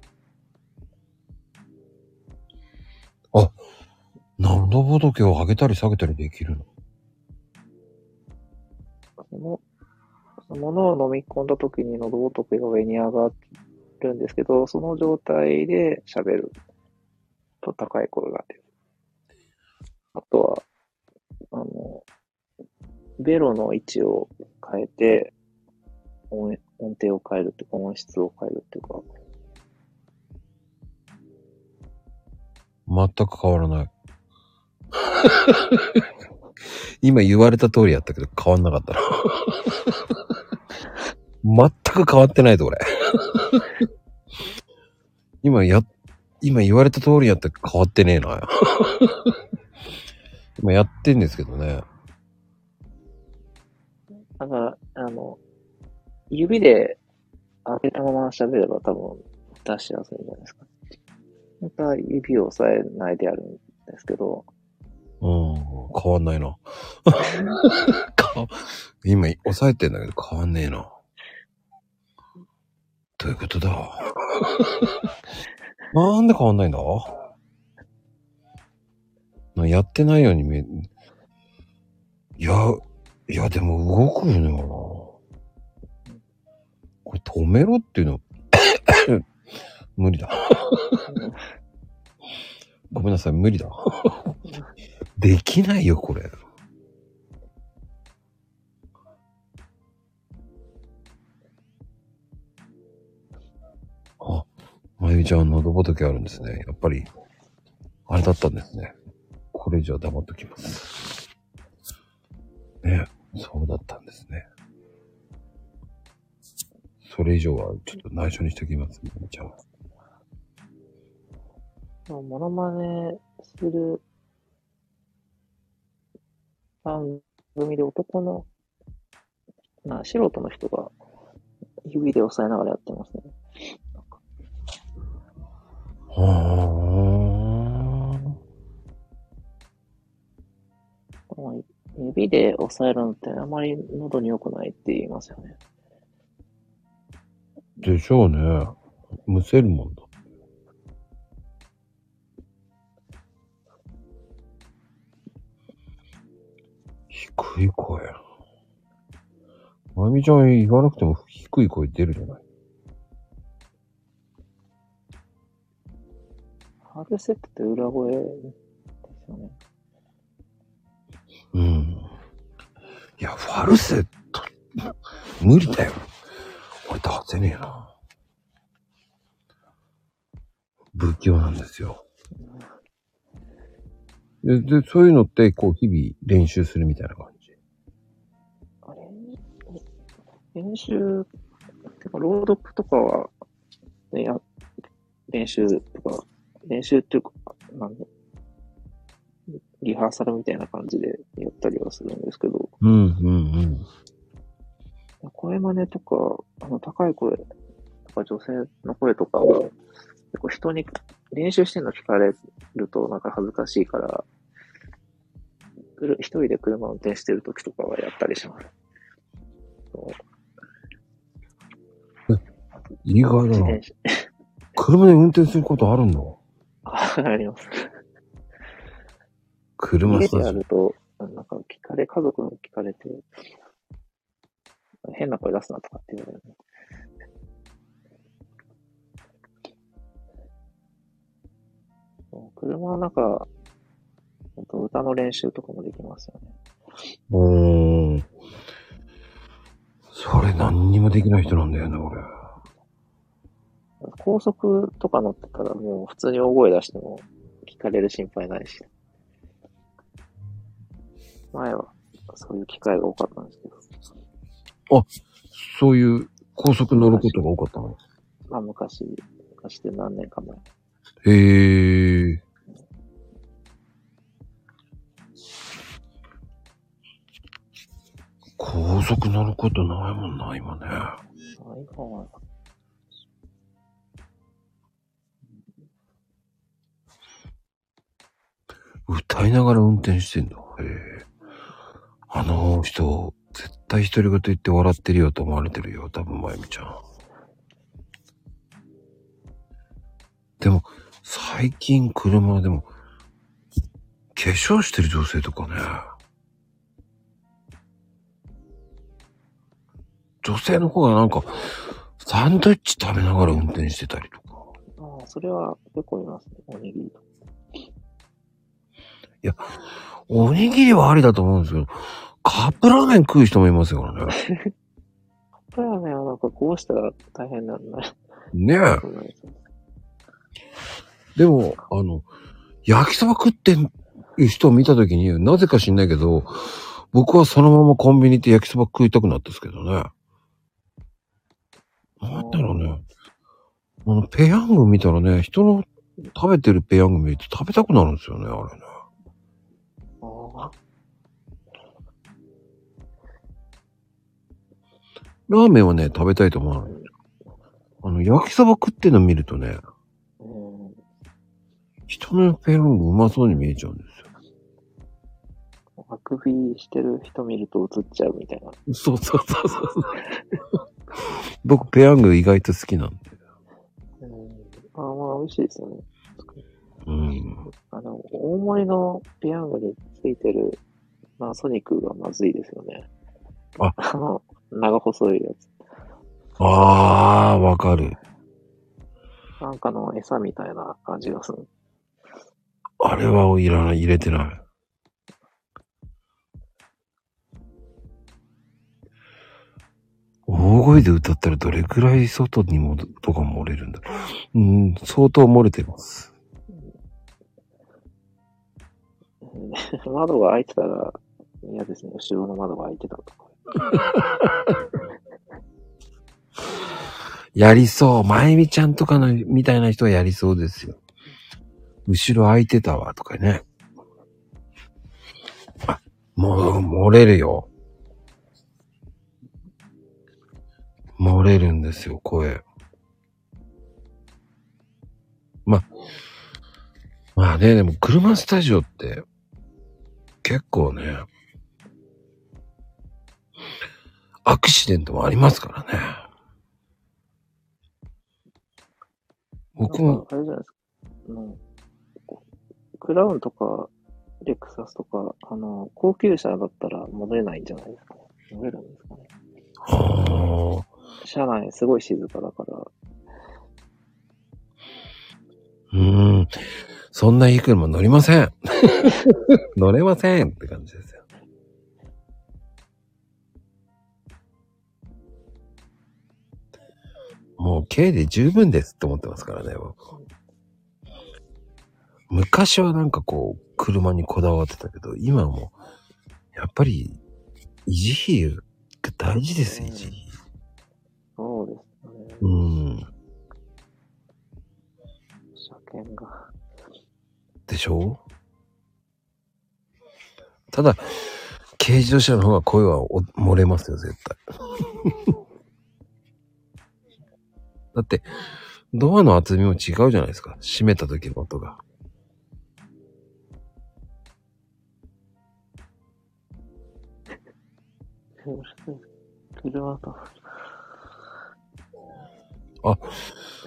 喉仏を上げたり下げたりできるの？その、そのものを飲み込んだ時に喉仏が上に上がるんですけど、その状態で喋ると高い声が出る。あとは、あの、ベロの位置を変えて、音音程を変えるっていうか、音質を変えるっていうか、全く変わらない。今言われた通りやったけど変わんなかったな。全く変わってないぞ、俺。今や、今言われた通りやったら変わってねえな。今やってんですけどね。だから、あの、指で当てたまま喋れば多分出しやすいんじゃないですか。また指を押さえないでやるんですけど、うん、変わんないな。か今、押さえてんだけど変わんねえな。どういうことだ？なんで変わんないんだ？なやってないように見え、いや、いやでも動くよな。これ止めろっていうの、無理だ。ごめんなさい、無理だ。できないよ、これ。あ、まゆみちゃん、喉仏あるんですね。やっぱり、あれだったんですね。これ以上は黙っときます。ね、そうだったんですね。それ以上はちょっと内緒にしておきます、みなみちゃんは。モノマネする番組で男の、な、素人の人が指で押さえながらやってますね。はまあ指で押さえるのってあまり喉に良くないって言いますよね。ー。でしょうね。むせるもんだ。低い声。まゆみちゃん言わなくても低い声出るじゃない。ファルセットって裏声ですよね。うん。いや、ファルセット、無理だよ。俺出せねえな。不器用なんですよ。で、で、そういうのって、こう、日々練習するみたいな感じ？あれ練習、てか、朗読とかは、ね、や練習とか、練習っていうか、なんだ、リハーサルみたいな感じでやったりはするんですけど、うん、うん、うん。声真似とか、あの、高い声とか女性の声とかは、結構人に練習してんの聞かれるとなんか恥ずかしいから、一人で車運転してる時とかはやったりします。意外だな。車、車で運転することあるんだ。ああります。車スタジオ家でやる。と、なんか聞かれ、家族の聞かれて、変な声出すなとかって言われる。車の中、ほんと歌の練習とかもできますよね。うーん。それ何にもできない人なんだよね、俺。高速とか乗ってたらもう普通に大声出しても聞かれる心配ないし。前はそういう機会が多かったんですけど、そういう高速乗ることが多かったの？まあ昔、昔で何年か前。へえ。高速乗ることないもんな、今ね。あ今は歌いながら運転してんだ。へえ。あの人、絶対独り言言って笑ってるよと思われてるよ、多分、まゆみちゃん。でも、最近車でも、化粧してる女性とかね。女性の方がなんか、サンドイッチ食べながら運転してたりとか。ああ、それは結構いますね。おにぎりとか。おにぎりはありだと思うんですけど、カップラーメン食う人もいますよからね。カップラーメンはなんかこうしたら大変なんだ。ねえ。でも、あの、焼きそば食ってる人を見たときに、なぜか知んないけど、僕はそのままコンビニ行って焼きそば食いたくなったんですけどね。なんだろうね。あの、ペヤング見たらね、人の食べてるペヤング見ると食べたくなるんですよね、あれね。ああ、ラーメンはね、食べたいと思わない。あの、焼きそば食ってるの見るとね、うん。人のペヤングうまそうに見えちゃうんですよ。あくびしてる人見ると映っちゃうみたいな。そうそうそうそう。僕、ペヤング意外と好きなんで。うん。ああ、まあ美味しいですよね。うん。あの、大盛りのペヤングについてる、まあソニックがまずいですよね。ああの、長細いやつ。あー、わかる。なんかの餌みたいな感じがする。あれはいらない、入れてない。声で歌ったらどれくらい外にもとか漏れるんだうん、相当漏れてます。窓が開いてたら、嫌ですね。後ろの窓が開いてたとか。やりそう。まゆみちゃんとかの、みたいな人はやりそうですよ。後ろ空いてたわ、とかね。あ、もう、漏れるよ。漏れるんですよ、声。ま、まあね、でも車スタジオって、結構ね、アクシデントもありますからね。僕もあれじゃないですか。クラウンとか、レクサスとか、あの、高級車だったら戻れないんじゃないですかね。戻れるんですかね。はあ、車内すごい静かだから、うーん。そんないい車乗りません。乗れませんって感じですよ。もう K で十分ですって思ってますからね、僕。昔はなんかこう、車にこだわってたけど、今はもう、やっぱり、維持費が大事です、維持費。そうですね。うん。車検が。でしょ？ただ、軽自動車の方が声はお漏れますよ、絶対。だって、ドアの厚みも違うじゃないですか。閉めた時の音が。車と。あ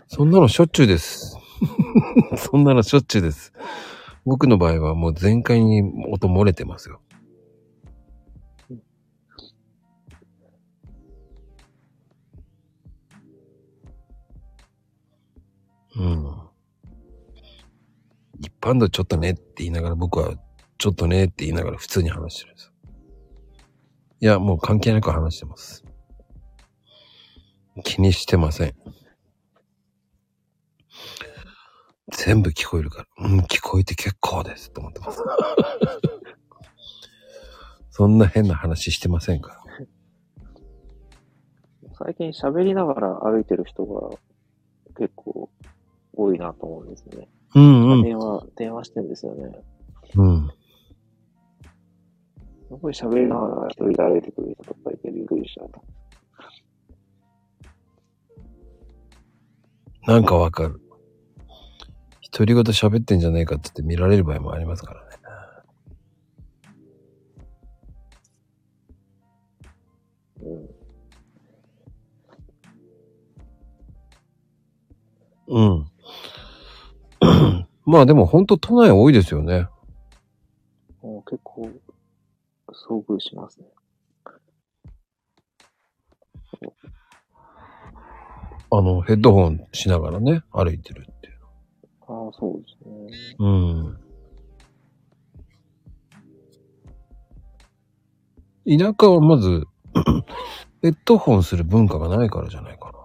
そんなのしょっちゅうです。そんなのしょっちゅうです。僕の場合はもう全開に音漏れてますよ。うん。一般度ちょっとねって言いながら僕はちょっとねって言いながら普通に話してるんです。いや、もう関係なく話してます。気にしてません。全部聞こえるから。うん、聞こえて結構です。と思ってます。そんな変な話してませんから。最近喋りながら歩いてる人が結構多いなと思うんですよね。うんうん。電話、電話してんですよね。うん。すごい喋りながら一人で歩いてくる人とかいてびっくりしたと。なんかわかる。独り言喋ってんじゃねえかって言って見られる場合もありますからね。うん。うん。まあでも本当都内多いですよね。もう結構、遭遇しますね。あの、ヘッドホンしながらね、歩いてる。ああ、そうですね。うん。田舎はまず、ヘッドホンする文化がないからじゃないかな。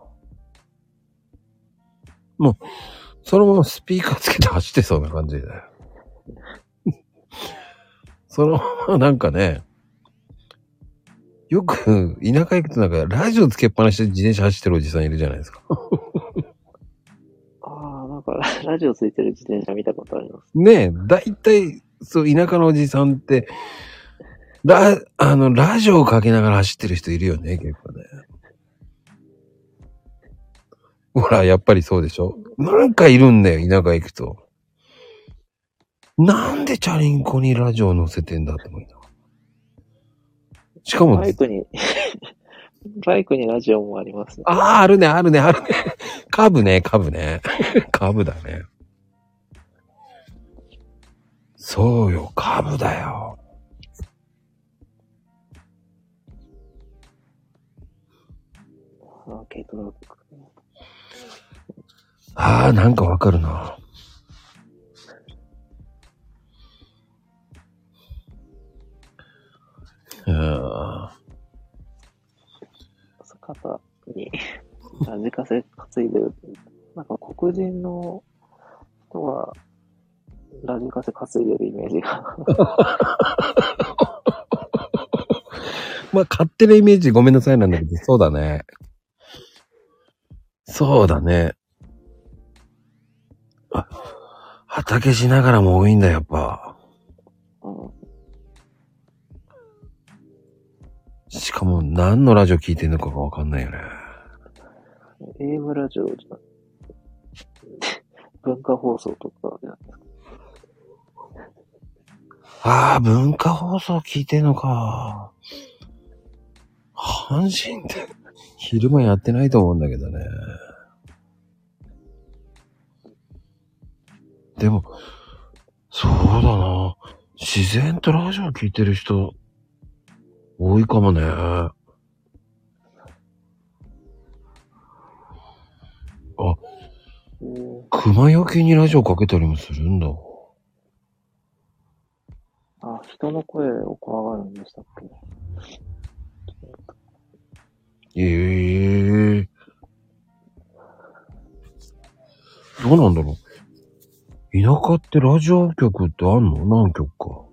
もう、そのままスピーカーつけて走ってそうな感じだよ。そのままなんかね、よく田舎行くとなんかラジオつけっぱなしで自転車走ってるおじさんいるじゃないですか。ラジオついてる自転車見たことあります。ねえ、だいたい、そう、田舎のおじさんって、ラ、あの、ラジオをかけながら走ってる人いるよね、結構ね。ほら、やっぱりそうでしょ？なんかいるんだよ、田舎行くと。なんでチャリンコにラジオ乗せてんだって思いながらしかもバ、イクに、バイクにラジオもありますね。ああ、あるね、あるね、あるね。カブね、カブね。カブだね。そうよ、カブだよ。あトラック。ああ、なんかわかるな。うーん肩に、ラジカセ担いでる。なんか黒人の人は、ラジカセ担いでるイメージが。まあ、勝手なイメージごめんなさいなんだけど、そうだね。そうだね。あ、畑しながらも多いんだ、やっぱ。しかも、何のラジオ聞いてんのかがわかんないよね。AM ラジオじゃ、文化放送とかじ。ああ、文化放送聞いてんのか。阪神って、昼間やってないと思うんだけどね。でも、そうだな。自然とラジオ聞いてる人、多いかもね。あ、うん。熊よけにラジオかけたりもするんだ。あ、人の声を怖がるんでしたっけ？ええどうなんだろう。田舎ってラジオ局ってあんの？何局か。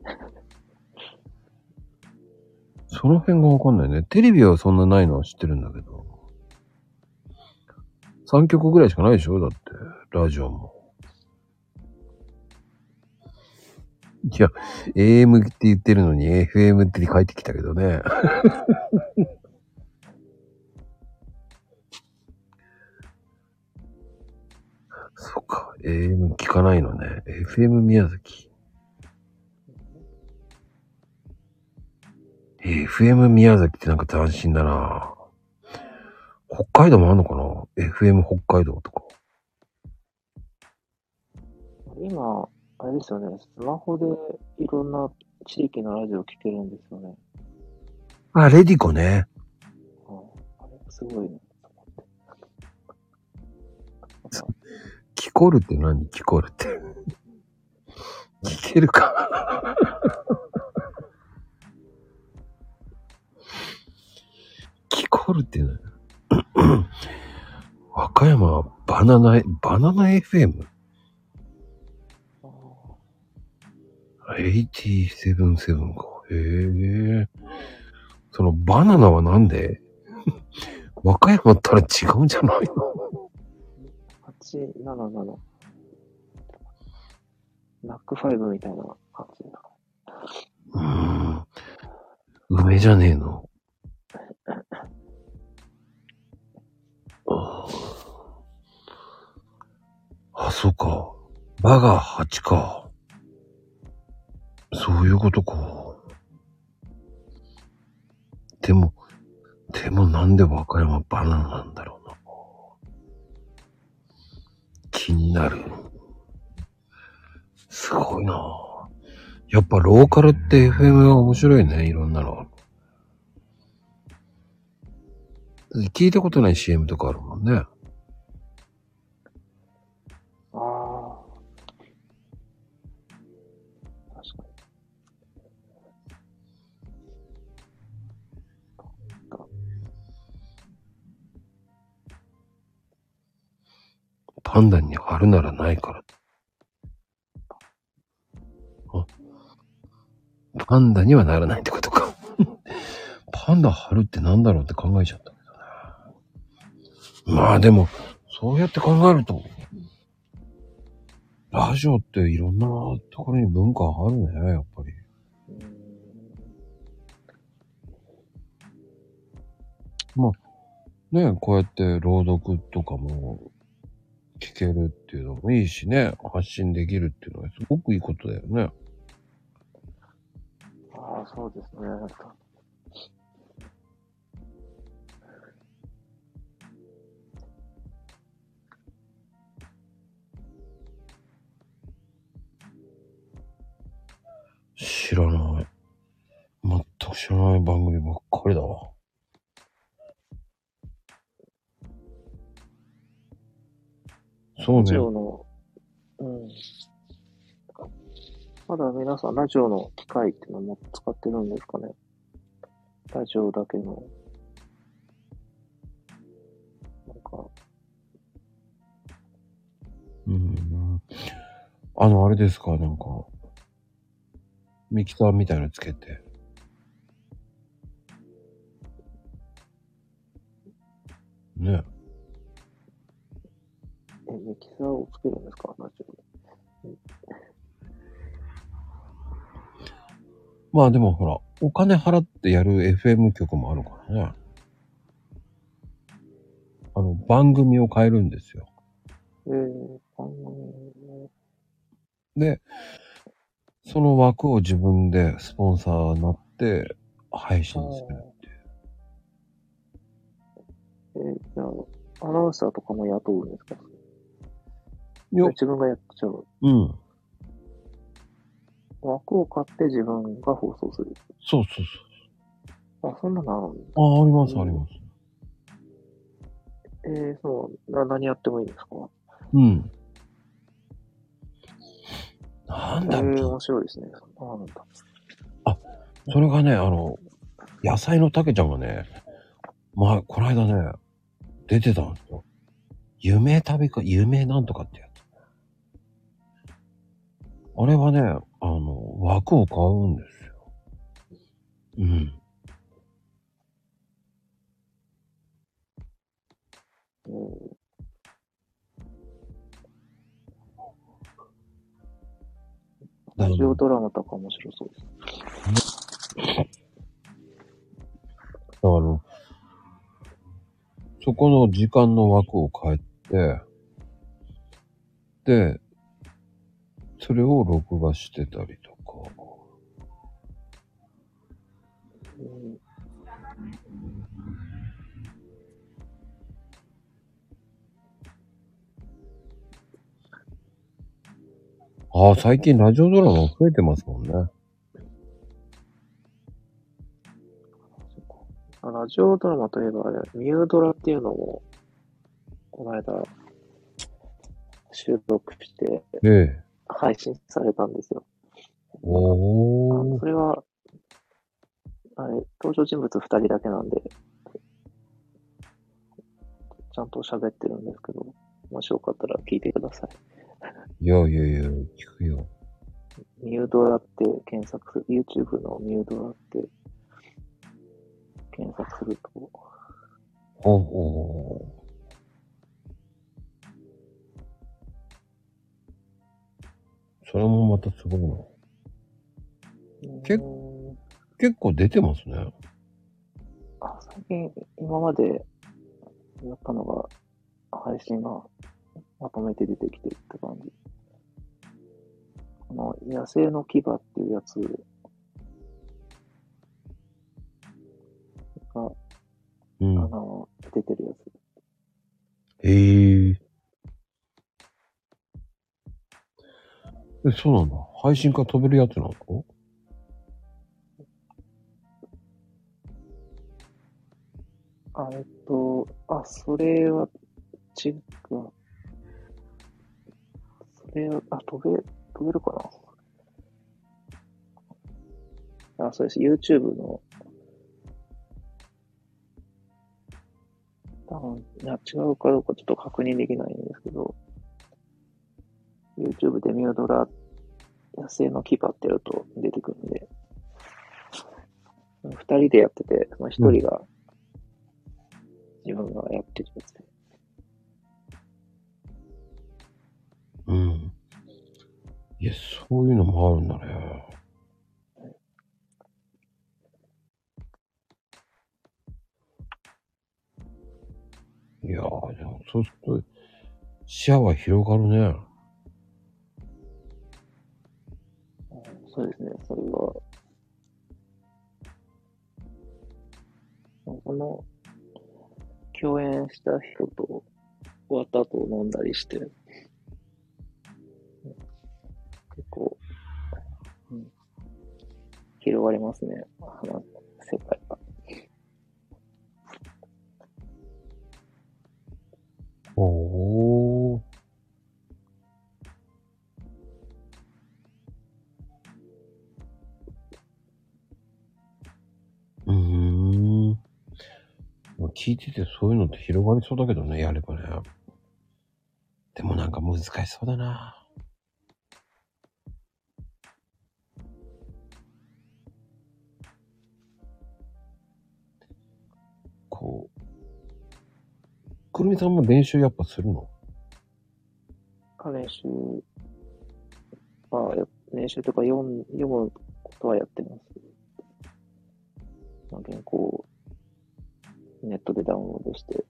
その辺がわかんないね。テレビはそんなないのは知ってるんだけど。3局ぐらいしかないでしょ？だって、ラジオも。いや、AM って言ってるのに FM って書いてきたけどね。そっか、AM 聞かないのね。FM 宮崎。FM 宮崎ってなんか斬新だな北海道もあんのかな ?FM 北海道とか。今、あれですよね、スマホでいろんな地域のラジオ聞けるんですよね。あ、レディコね。うん、あれすごいね。聞こるって何？聞こるって。聞けるか。聞こるって何 和歌山バナナ、バナナ FM? 877か。へえ。そのバナナはなんで？和歌山ったら違うんじゃないの？877。ナックファイブみたいな感じだ。うーん。梅じゃねえの？ああ、そうか。バが8か。そういうことか。でも、でもなんで和歌山バナナなんだろうな。気になる。すごいなやっぱローカルって FM は面白いね、いろんなの。聞いたことない CM とかあるもんね。ああ。確かパンダに貼るならないから。あ？パンダにはならないってことか。パンダ貼るってなんだろうって考えちゃった。まあでも、そうやって考えると、ラジオっていろんなところに文化あるね、やっぱり。に。うんねこうやって朗読とかも聞けるっていうのもいいしね、発信できるっていうのはすごくいいことだよね。ああ、そうですね。知らない。全く知らない番組ばっかりだわ。そうねラジ。オの、うん。まだ皆さんラジオの機械っていうのも使ってるんですかね？ラジオだけの。なんか、うん。あの、あれですか、なんか、ミキサーみたいのつけて。ね。え、ミキサーをつけるんですか？ラジオに。まあでもほら、お金払ってやる FM 局もあるからね。あの、番組を変えるんですよ。えー、番組で、その枠を自分でスポンサーになって配信するっていう。えーじゃあ、アナウンサーとかも雇うんですか？よ自分がやっちゃう。うん。枠を買って自分が放送する。そうそうそあ、そんなのあるんだ。う。ああ、ありますあります。えー、そう、な、何やってもいいんですか？うん。なんだえー、ろう。面白いですね。なんだ。それがね、あの、野菜のたけちゃんがね、まあ、この間ね、出てたんですよ。夢旅か、夢なんとかってやつ。あれはね、あの、枠を買うんですよ。うん。うんラジオドラマとか面白そうです。あの、そこの時間の枠を変えて、で、それを録画してたりとああ、最近ラジオドラマ増えてますもんね。あラジオドラマといえば、あれミュードラっていうのも、この間、収録してええ。配信されたんですよ。おーあそ。れは、あれ、登場人物二人だけなんで、ちゃんと喋ってるんですけど、もしよかったら聞いてください。いやいやいや、聞くよ。ミュードラって検索する、YouTube のミュードラって検索すると、ほうほう。それもまたすごいな。結うん結構出てますね。あ、最近、今までやったのが、配信がまとめて出てきてるって感じ。この、野生の牙っていうやつが、うん。あの、出てるやつ。へえ。え、そうなんだ。配信から飛べるやつなの？あ、えっと、あ、それは、違う。それは、あ、飛べ、飛べるかな？あ、そうです。YouTube の、多分、いや、違うかどうかちょっと確認できないんですけど、YouTube でミュードラ、野生の牙ってやると出てくるんで、二人でやってて、その一人が、自分がやってるやつで。うん。いや、そういうのもあるんだね。いやー、でもそうすると、視野は広がるね。そうですね、それは。この、共演した人と終わった後飲んだりして、結構、うん、広がりますね、話世界が。おー。うん。聞いててそういうのって広がりそうだけどね、やればね。でもなんか難しそうだな。くるみさんも練習やっぱするの？練習、あや練習とか読ん読むことはやってます。まあ、原稿をネットでダウンロードして、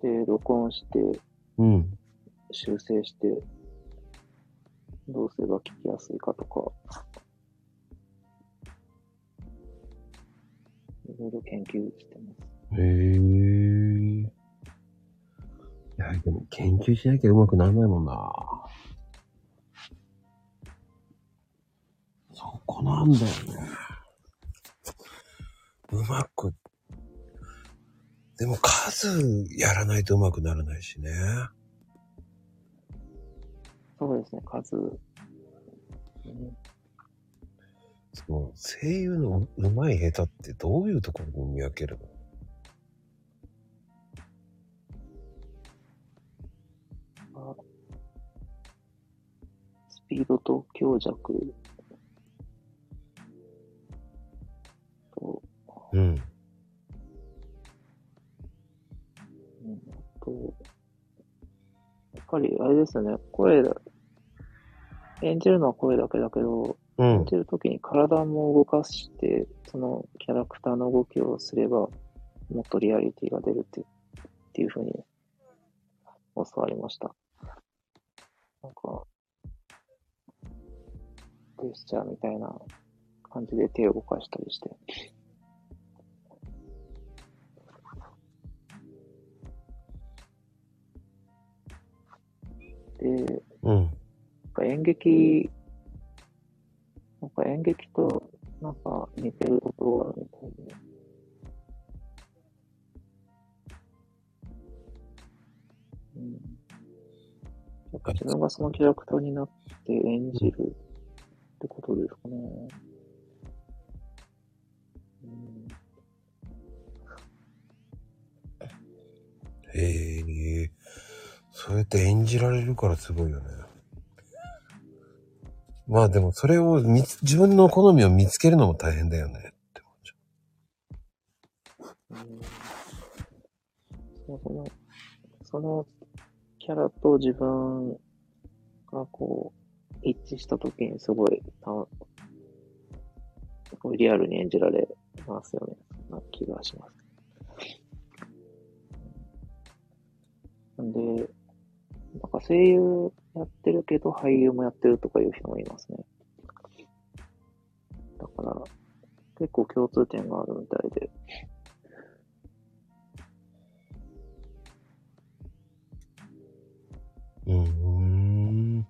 で、録音して、うん。修正して、どうすれば聞きやすいかとか、いろいろ研究してます。へえ。いや、でも研究しなきゃうまくならないもんな。そこなんだよね。うまく。でも数やらないとうまくならないしね。そうですね、数。うんその声優のうまい下手ってどういうところに見分けるの？あスピードと強弱。と、うん。と、やっぱりあれですよね、声だ、演じるのは声だけだけど、うん。演じるときに体も動かして、そのキャラクターの動きをすれば、もっとリアリティが出るってっていうふうに教わりました。なんか、ジェスチャーみたいな感じで手を動かしたりして。で、うん。演劇、なんか演劇となんか似てるところがあるみたいで。うん、やっぱ自分がそのキャラクターになって演じるってことですかね。うん、へえ。そうやって演じられるからすごいよね。まあでもそれを見つ、自分の好みを見つけるのも大変だよねって思っちゃうんその、そのキャラと自分がこう、一致したときにすごい、たすごいリアルに演じられますよね。そんな気がします。なんで、なんか声優やってるけど俳優もやってるとかいう人もいますね。だから、結構共通点があるみたいで。う。ん。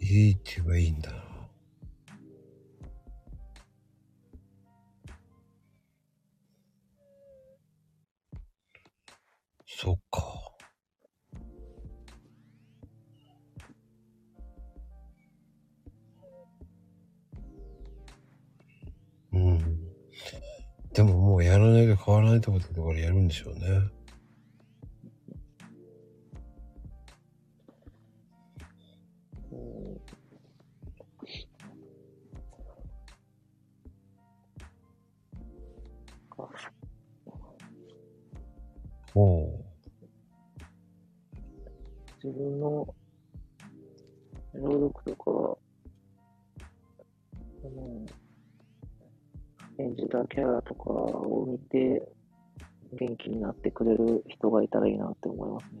いいって言えばいいんだな。そっか。うん。でももうやらないと変わらないと思ってだからやるんでしょうね。おう。自分の朗読とか、あの、演じたキャラとかを見て、元気になってくれる人がいたらいいなって思いますね。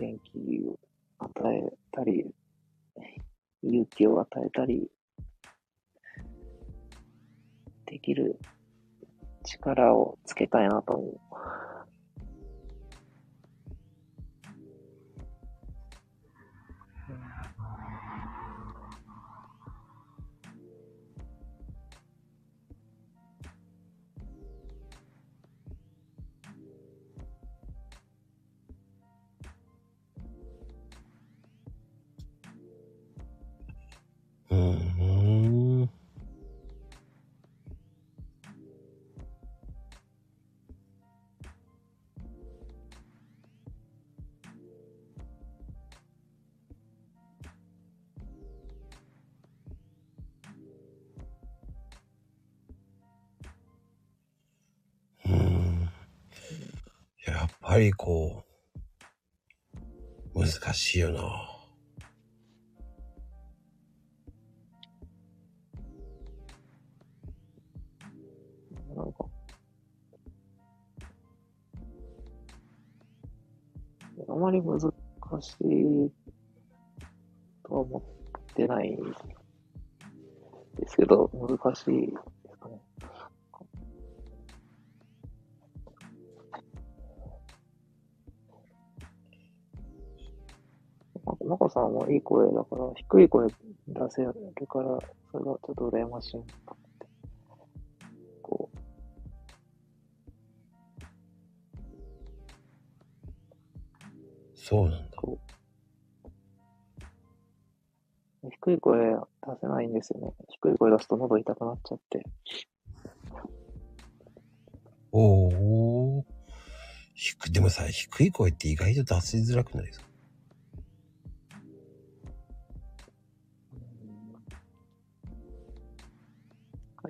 元気を与えたり、勇気を与えたり、できる力をつけたいなと思。うぱりこう、難しいよな。なんか、あまり難しいとは思ってないですけど、難しいですかね。ままこさんはいい声だから、低い声出せるから、それがちょっと羨ましいなって。こう、そうなんだ。低い声出せないんですよね。低い声出すと喉痛くなっちゃって。おお。低でもさ、低い声って意外と出しづらくないですか？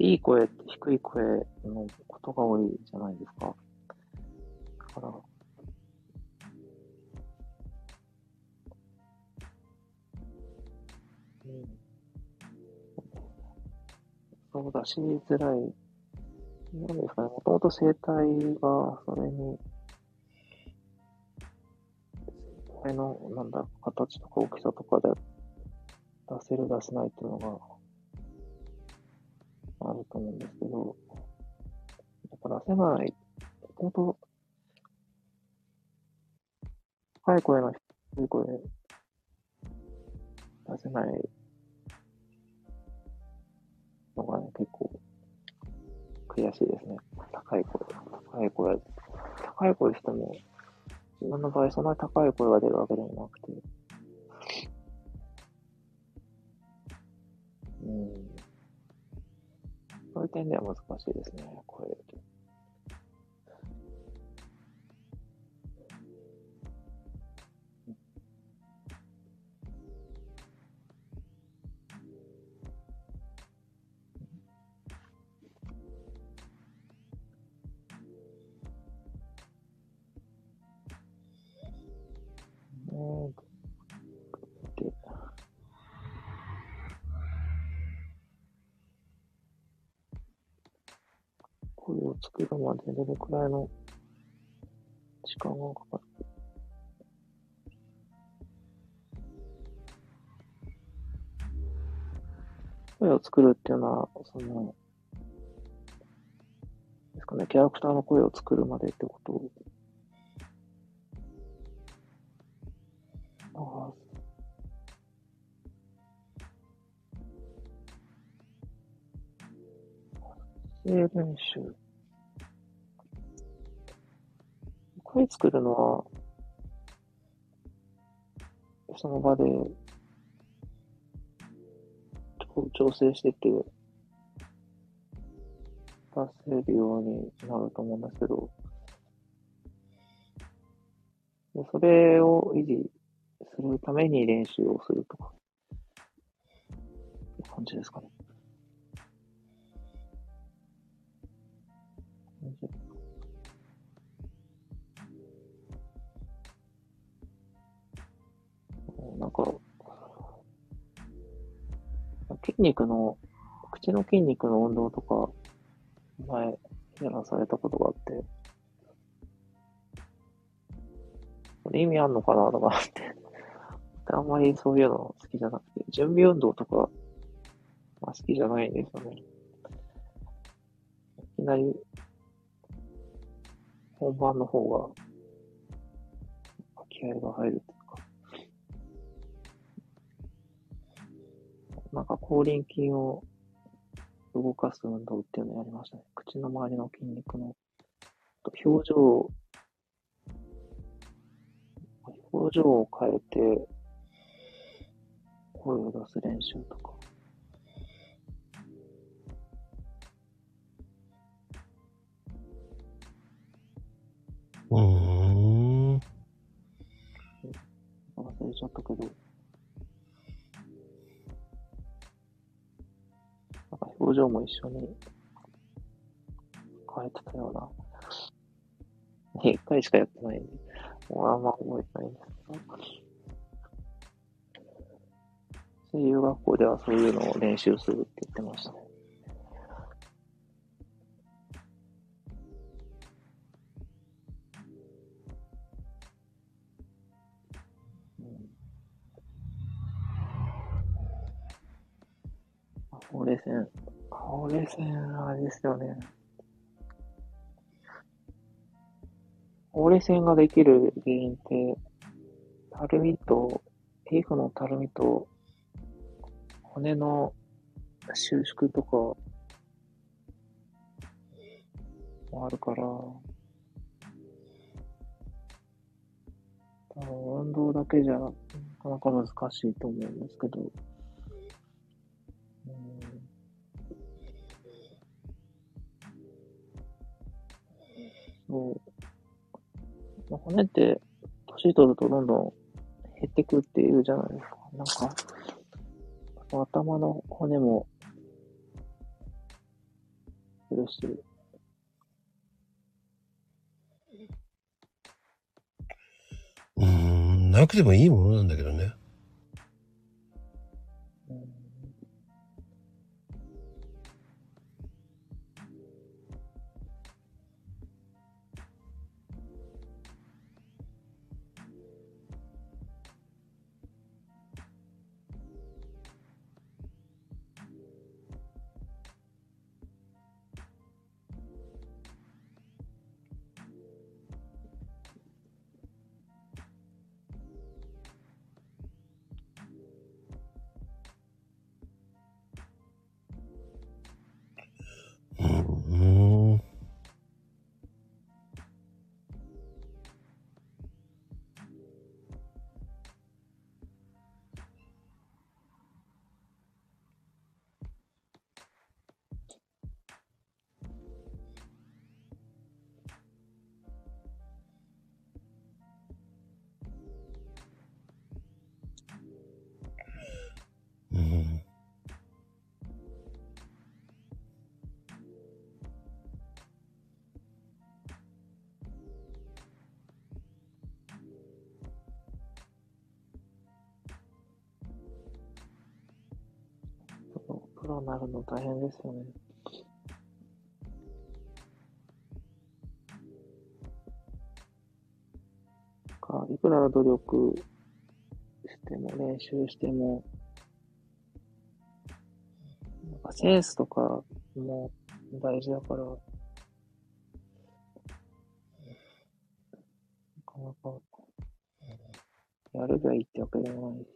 いい声って低い声のことが多いじゃないですか。だから、うん、そう出しづらい。なんですかね、もともと声帯がそれに、声の、なんだ、形とか大きさとかで出せる出せないっていうのが、あると思うんですけど、やっぱ出せない、本当高い声の低い声出せないのがね、結構悔しいですね。高い声。高い声。高い声しても、自分の場合そんなに高い声が出るわけでもなくて、うん。そういう点では難しいですね、声。え声を作るまでどれくらいの時間がかかる？声を作るっていうのは、その、ですかね、キャラクターの声を作るまでってこと？ああ、声練習。声作るのは、その場で、調整してて、出せるようになると思うんですけど、でそれを維持するために練習をするとか、いう感じですかね。なんか、筋肉の、口の筋肉の運動とか、前、やらされたことがあって、これ意味あんのかなとかって、あんまりそういうの好きじゃなくて、準備運動とか、まあ、好きじゃないんですよね。いきなり、本番の方が、気合が入るといなんか口輪筋を動かす運動っていうのをやりましたね。口の周りの筋肉の、と表情、表情を変えて、声を出す練習とか。うーん。忘れちゃったけど。なんか表情も一緒に変えてたような一回しかやってないんで、もうあんま覚えてないんですけど。声優学校ではそういうのを練習するって言ってましたね。ほうれい線、あれですよね。ほうれ線ができる原因って、たるみと、皮膚のたるみと、骨の収縮とか、もあるから、多分運動だけじゃ、なかなか難しいと思うんですけど、うん。そう。骨って、年取るとどんどん減ってくっていうじゃないですか。なんか、頭の骨も、するし、うん、なくてもいいものなんだけどね。なるの大変ですよね。か、いくら努力しても、練習しても、なんかセンスとかも大事だから、なかなか、やるがいいってわけでもないし。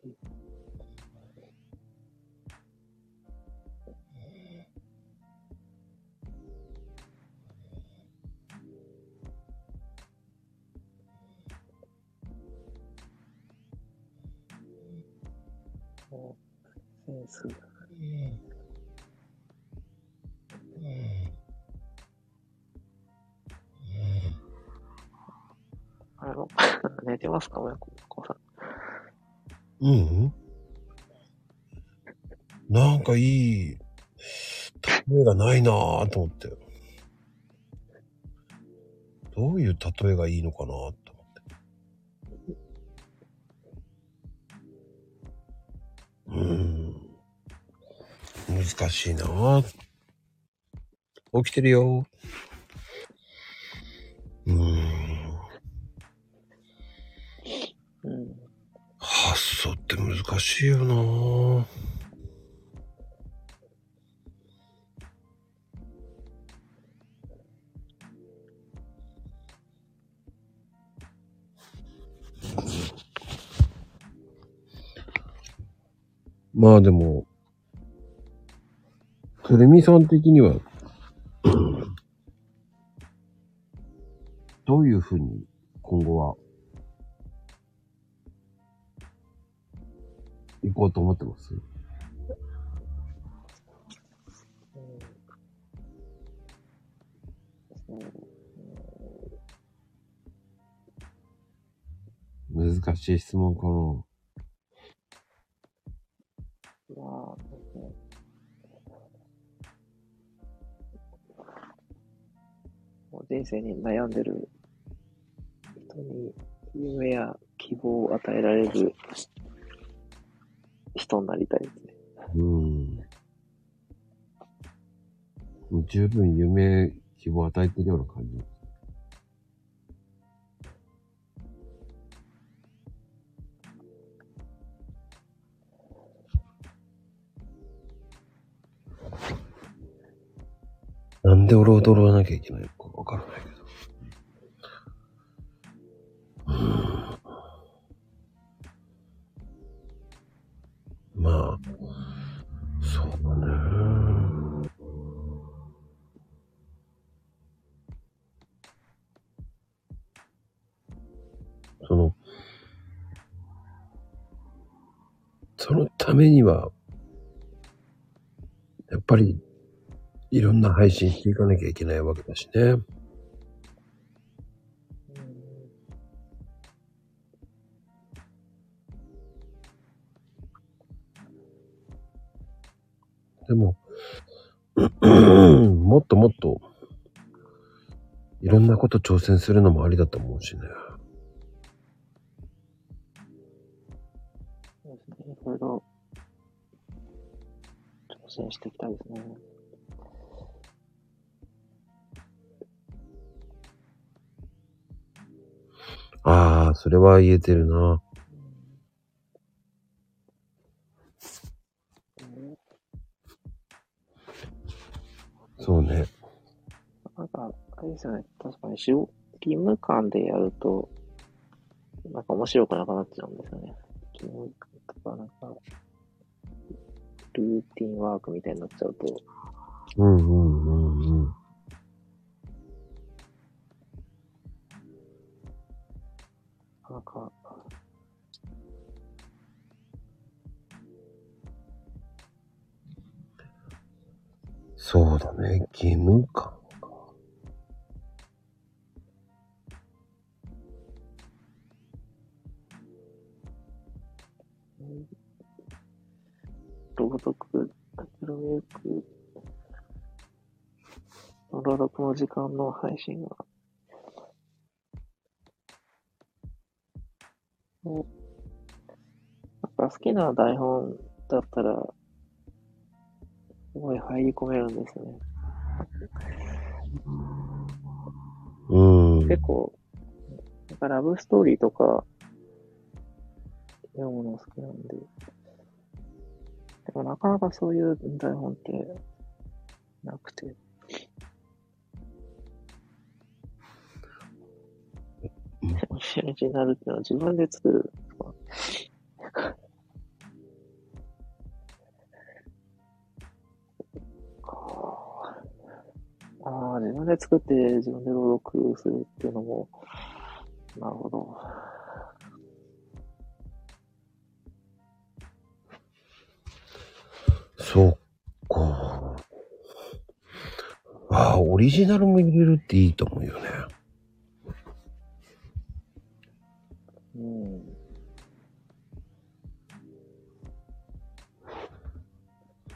寝てますか親子さん。うん。なんかいい、例えがないなぁと思って。どういう例えがいいのかなと思って。うん。難しいなぁ。起きてるよ。難しいよな。まあでも、テレミさん的には、どういうふうに今後はこうと思ってます難しい質問かな。まあ、ですね。もう人生に悩んでる人に夢や希望を与えられる人になりたいですね。うん。もう十分夢、希望を与えてるような感じ。なんで俺踊らなきゃいけないのかわからないけど。ぱり、いろんな配信していかなきゃいけないわけだしね。でも、もっともっと、いろんなこと挑戦するのもありだと思うしね。していきたいですね。ああ、それは言えてるな。そうね。なんか、あれですよね。確かに、仕事、義務感でやると、なんか面白くなくなっちゃうんですよね。義務感とか、なんか、ルーティンワークみたいになっちゃうと、うんうんうんうん。なかなか、そうだね。義務感か。朗読、ロミルクの朗読の時間の配信が、もうなんか好きな台本だったら、すごい入り込めるんですよね。うん。結構、なんかラブストーリーとか、読むの好きなんで、でもなかなかそういう台本って、なくて。オリジナルっていうのは自分で作るああ、自分で作って自分で朗読するっていうのも、なるほど。そっか。ああ、オリジナルも入れるっていいと思うよね。うん。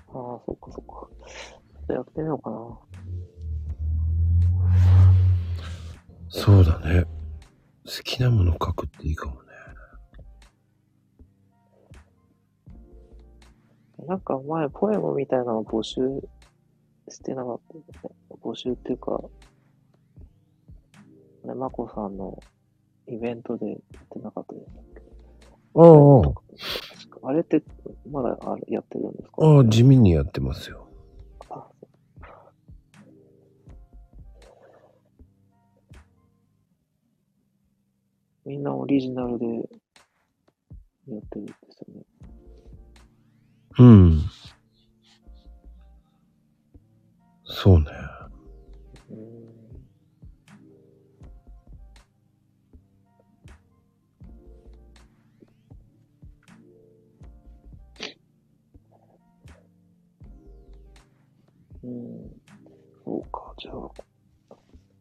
ああ、そっかそっか。ちょっとやってみようかな。そうだね。好きなもの書くっていいかもね。なんか前、ポエムみたいなの募集してなかったですね。募集っていうか、ね、まこさんのイベントでやってなかったですああ、確かあれって、まだあれやってるんですか？ああ、地味にやってますよ。あみんなオリジナルでやってるんですよね。うん。そうね。うーんうん。そうか、じゃあ、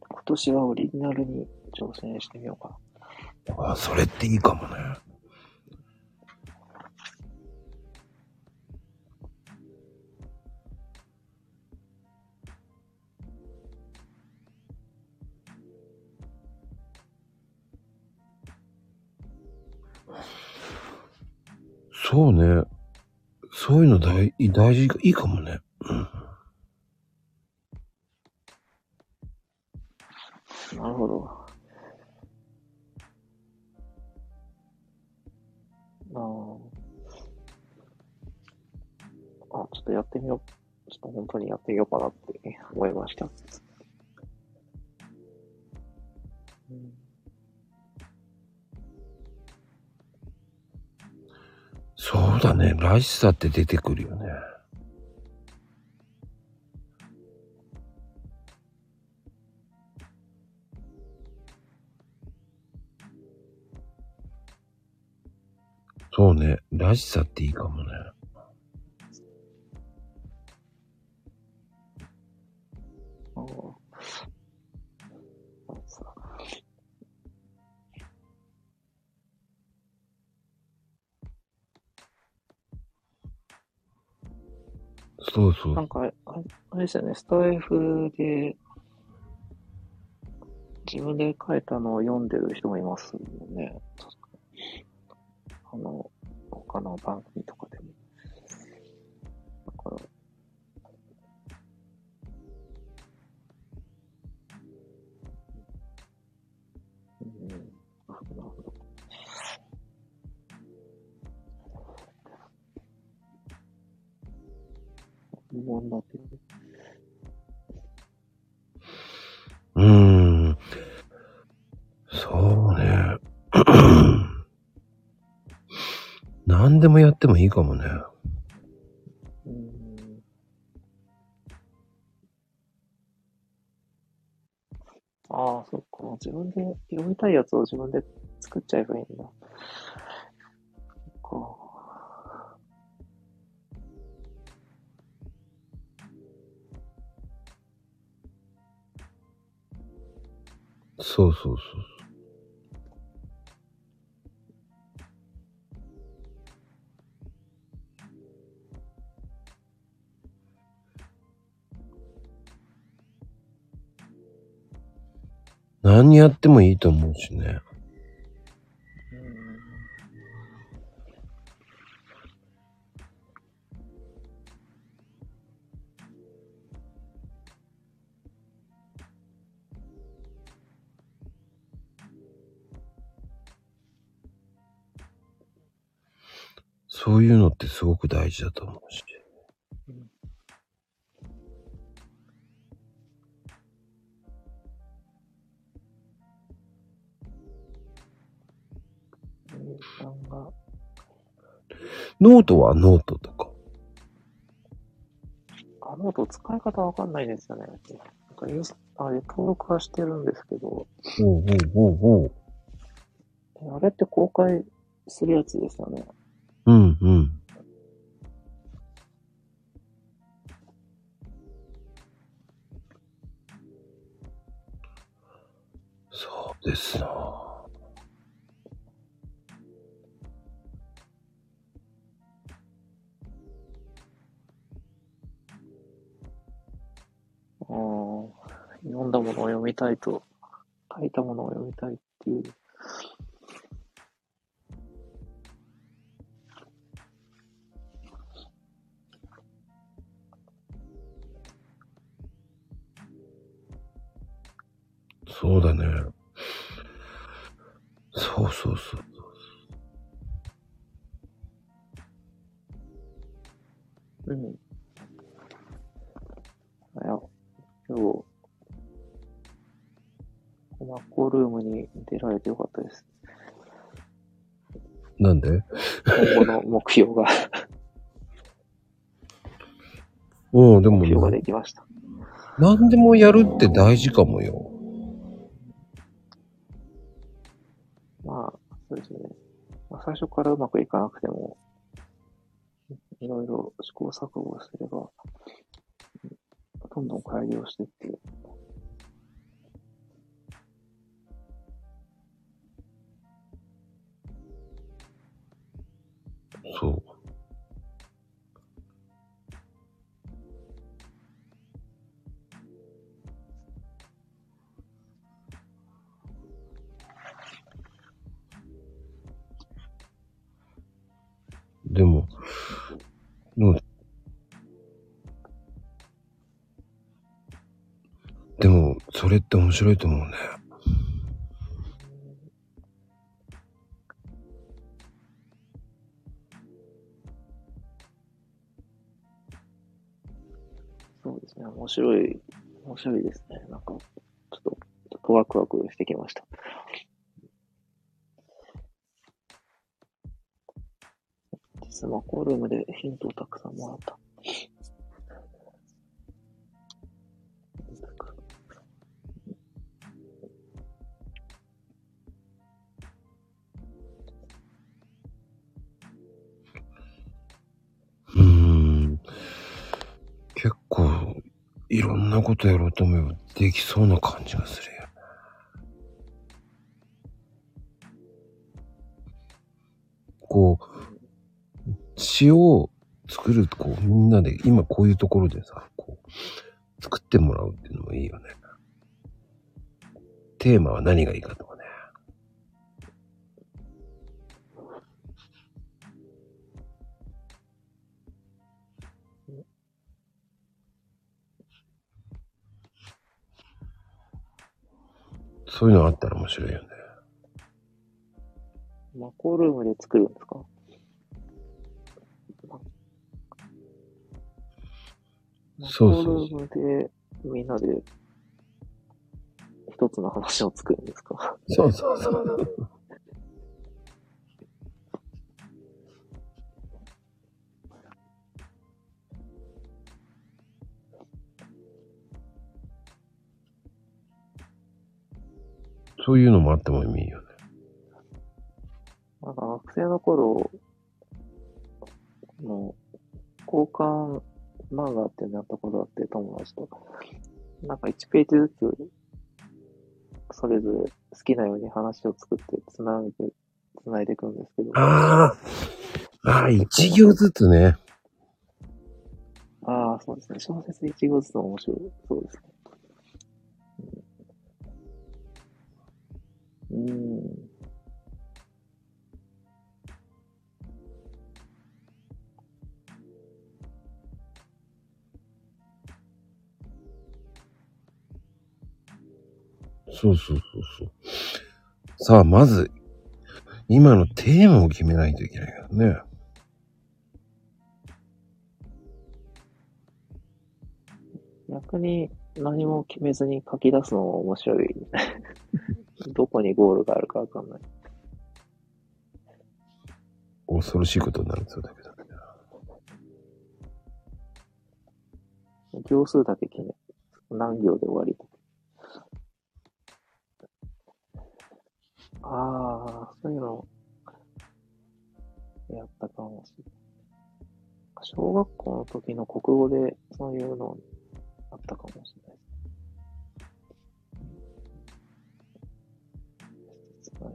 今年はオリジナルに挑戦してみようかな。ああ、それっていいかもね。そうね。そういうの大大事、いいかもね。うん。なるほど。ああ。あ、ちょっとやってみよう。ちょっと本当にやってみようかなって思いました。うんそうだね。らしさって出てくるよね。そうね。らしさっていいかもね。そうそうなん。かあれ、ですよね、スタイフで、自分で書いたのを読んでる人もいますもんね。あの、他の番組とか疑問だけど。うーん。そうね。何でもやってもいいかもね。ああ、そっか。自分で読みたいやつを自分で作っちゃえばいいんだ。そっか。そうそうそう。何やってもいいと思うしね。そういうのってすごく大事だと思うし。ノートはノートとか？あノート使い方わかんないですよね。なんかインスあれ登録はしてるんですけど、おうおうおうおう。えあれって公開するやつですよね。うんうん。うん、でも目標がね、できました。何でもやるって大事かもよ。まあ、そうですね。まあ、最初からうまくいかなくても、いろいろ試行錯誤すれ面白いと思うね。そうですね。面白い、面白いですね。なんか、ちょっと、ちょっとワクワクしてきました。スマホルームでヒントをたくさんもらった。なことやろうと思えばできそうな感じがするよ。こう、詩を作る、こう、みんなで、今こういうところでさ、こう、作ってもらうっていうのもいいよね。テーマは何がいいかそういうのあったら面白いよね。マコルームで作るんですか？マそうそうコルームでみんなで一つの話を作るんですか？そうそうそう。そういうのもあってもいいよね。なんか学生の頃の交換漫画ってなったことあって友達と。なんか1ページずつそれぞれ好きなように話を作ってつなげて、つないでいくんですけど。ああ。ああ、一行ずつね。ああ、そうですね。小説一語ずつの面白い。そうですね。そうそうそうそう。さあ、まず、今のテーマを決めないといけないからね。逆に何も決めずに書き出すのも面白い。どこにゴールがあるかわかんない。恐ろしいことになるんですよ、だけど。行数だけ決め、何行で終わり。ああ、そういうの、やったかもしれない。小学校の時の国語でそういうのあったかもしれないです。はい、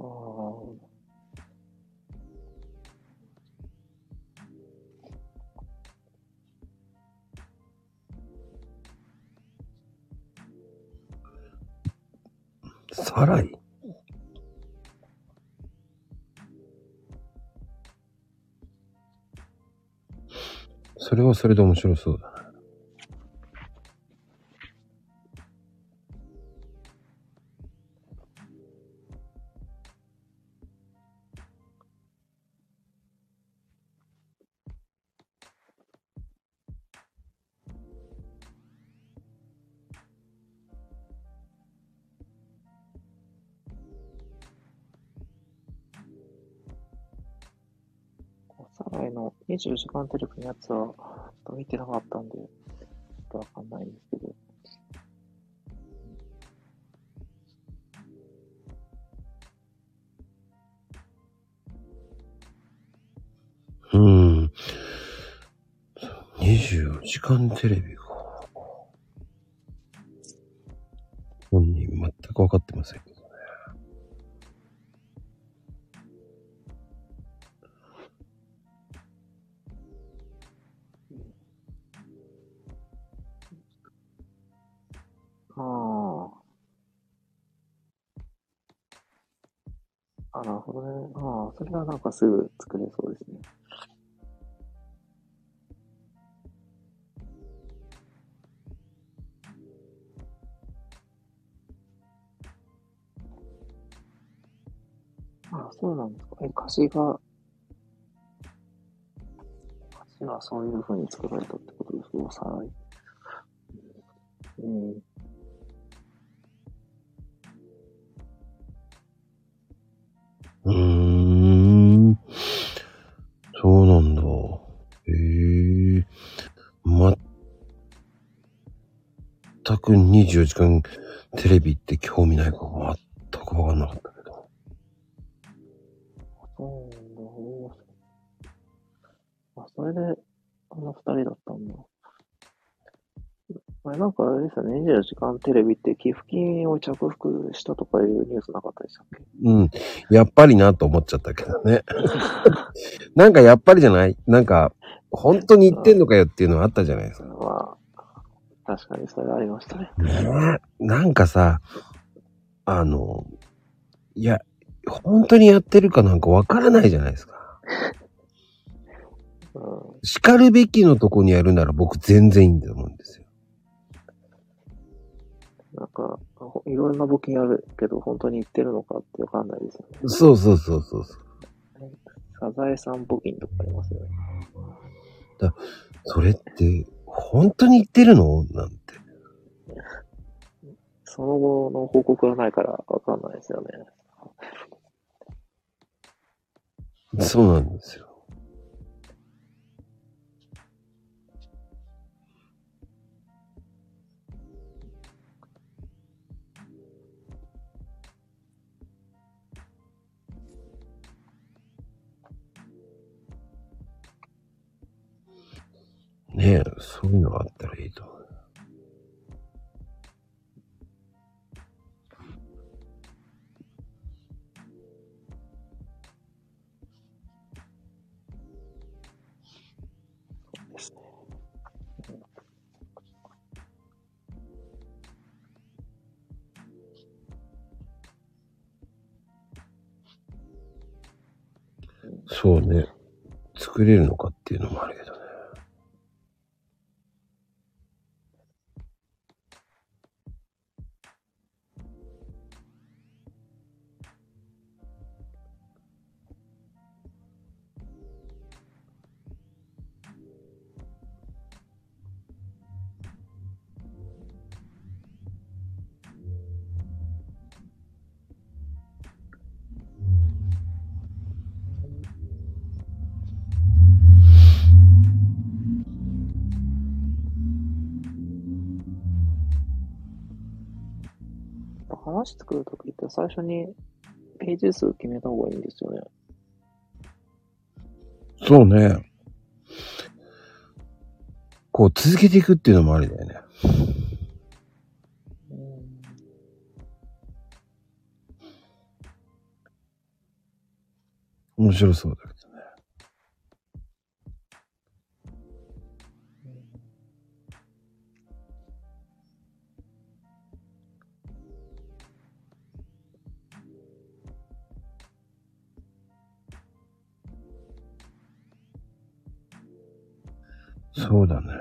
ああ。さらに。それはそれで面白そうだ24時間テレビのやつは、見てなかったんで、ちょっとわかんないんですけど。うん。24時間テレビか。本人全く分かってませんああ。あ、なるほどね。ああ、それはなんかすぐ作れそうですね。ああ、そうなんですか。え、歌詞が、歌詞はそういう風に作られたってことですか？さら。うん。うーん。そうなんだ。へえ。ま全く24時間テレビって興味ないから全くわかんなかったけど。そうなんだ。あ、それで、あの二人だったんだ。あれなんかあれですよね、24時間テレビって寄付金を着服したとかいうニュースなかったでしたっけ？うん。やっぱりなと思っちゃったけどね。なんかやっぱりじゃないなんか、本当に言ってんのかよっていうのはあったじゃないですか。まあ、確かにそれありましたね。ねえ。なんかさ、あの、いや、本当にやってるかなんかわからないじゃないですか。うん。叱るべきのとこにやるなら僕全然いいんだと思うんですよ。なんか、ほいろんな募金あるけど、本当に言ってるのかってわかんないですよね。そうそうそうそうそう。サザエさん募金とかありますよね。それって、本当に言ってるのなんて。その後の報告がないからわかんないですよね。そうなんですよ。ねえ、そういうのがあったらいいと思う。そうね。作れるのかっていうのもあるけど話作るときって最初にページ数決めた方がいいんですよね。そうね。こう続けていくっていうのもありだよね。うん面白そうだけどそうだね。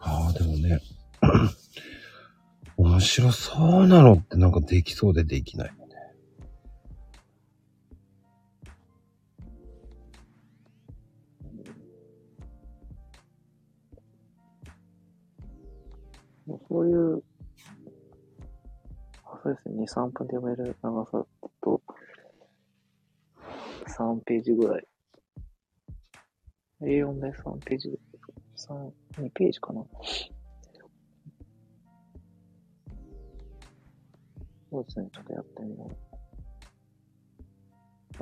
ああ、でもね。面白そうなのってなんかできそうでできない。もうそういう、そうですね、2、3分で読める長さだと、3ページぐらい。A4 で3ページ、3、2ページかな。そうですね、ちょっとやってみよう。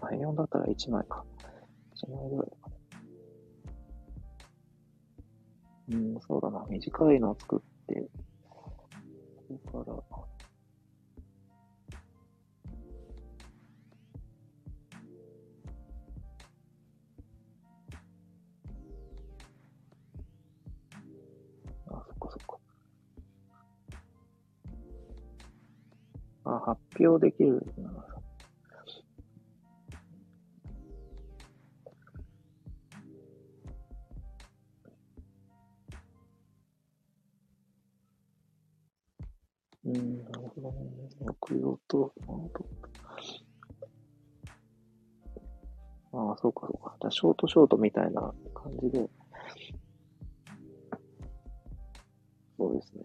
A4 だったら1枚か。1枚ぐらいかね。うん、そうだな。短いのを作って、それから、発表できる。うん、なるほどね。送りと、ああ、そうか、そうか。じゃショートショートみたいな感じで。そうですね。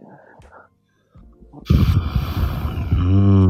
うん。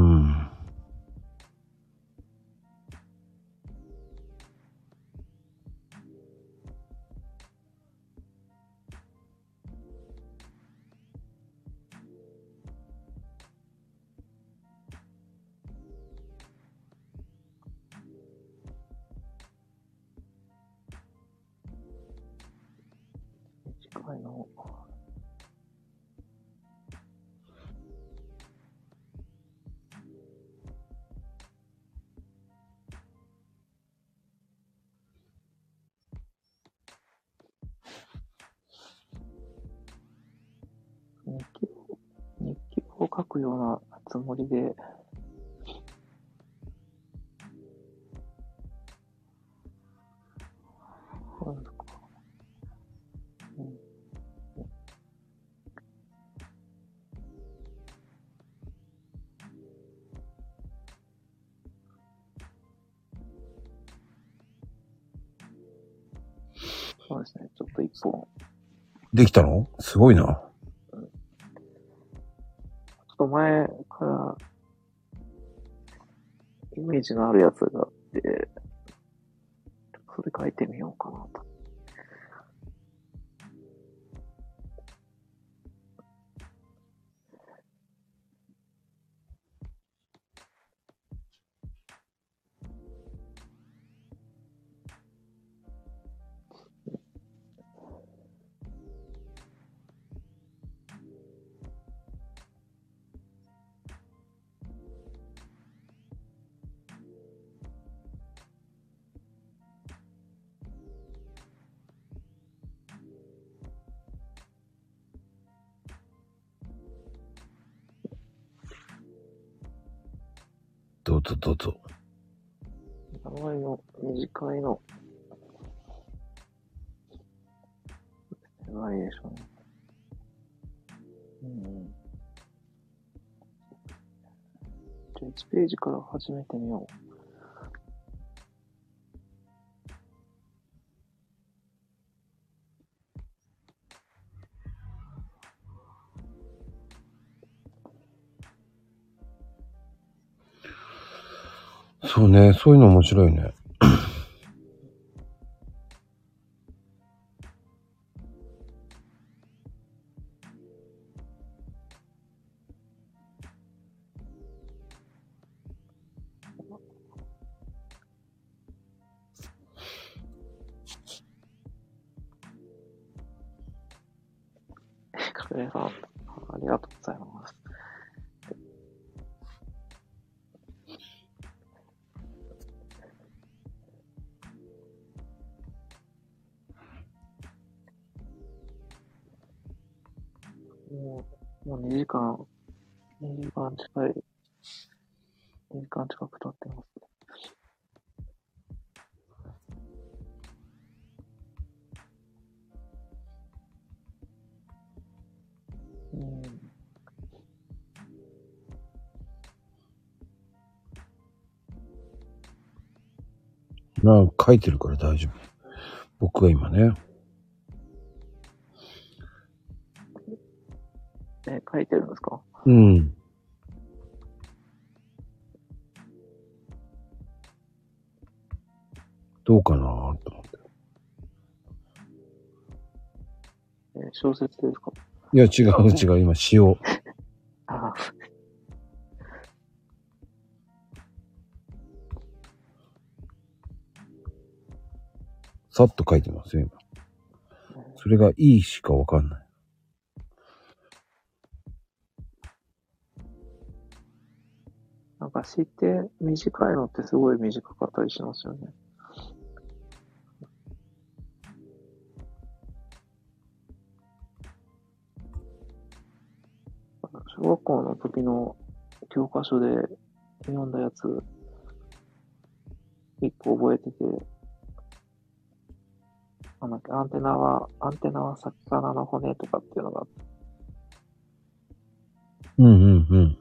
りで、そうですか。うんそうですね。ちょっと一本、できたの？すごいな。ジのあるやつがページから始めてみよう。そうね、そういうの面白いね。いてるから大丈夫。僕が今ね。え、書いてるんですか？うん。どうかなと思って。え、小説ですか？いや、違う違う、今、詩を。さっと書いてますよ、今。それがいいしかわかんない。なんか詩って短いのってすごい短かったりしますよね。小学校の時の教科書で読んだやつ、一個覚えてて、なんだっけ、アンテナは、アンテナは魚の骨とかっていうのが。うんうんうん。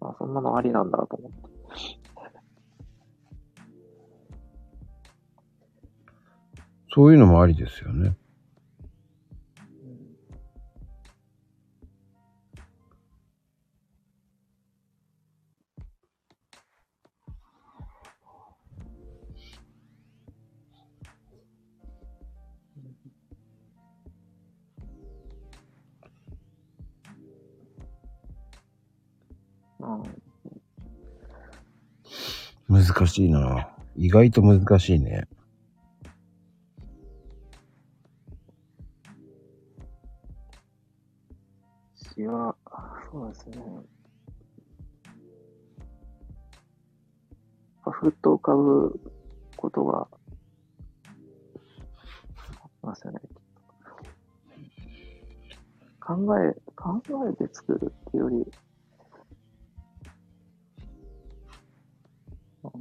まあ、そんなのありなんだと思って。そういうのもありですよね。難しいな。意外と難しいね。詩は、そうですね。ふっと浮かぶことが、ますよね。考え、考えて作るっていうより、なんか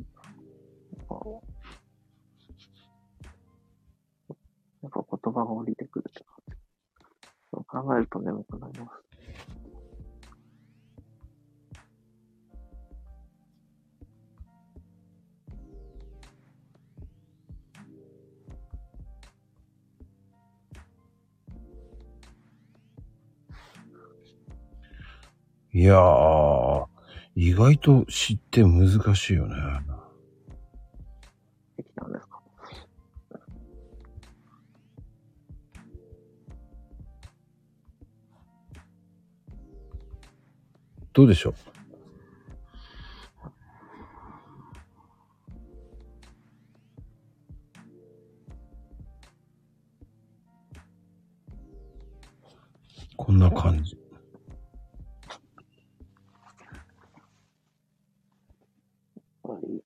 やっぱ言葉が降りてくるって感じ。そう考えると眠くなります。いやー、意外と知って難しいよね。できたんですか？どうでしょう？こんな感じ。やっぱり、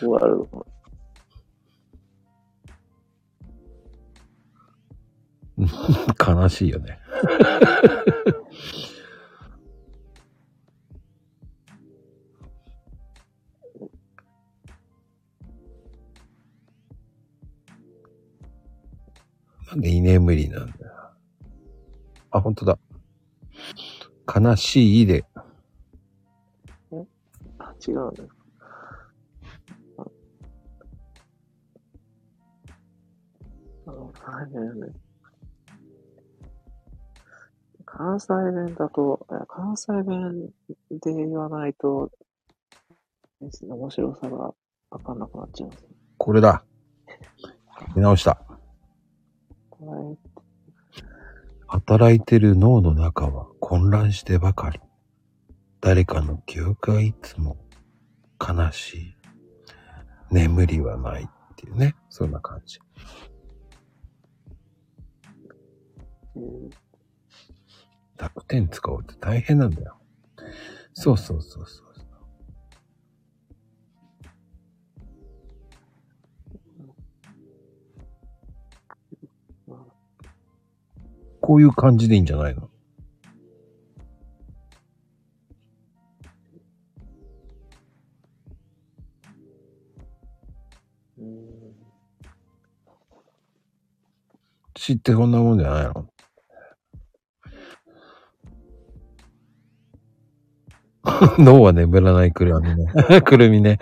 終わる。悲しいよね。なんで居眠りなんだよ。あ、本当だ。悲しいで。あ、違うね。関西弁だと、関西弁で言わないと、面白さがわかんなくなっちゃいます。これだ。見直した。はい。働いてる脳の中は混乱してばかり。誰かの記憶がいつも悲しい。眠りはないっていうね。そんな感じ。うん濁点使おうって大変なんだよ。そうそうそうそう。こういう感じでいいんじゃないの？うん知ってこんなもんじゃないの？脳は眠らないくるみね。くるみね。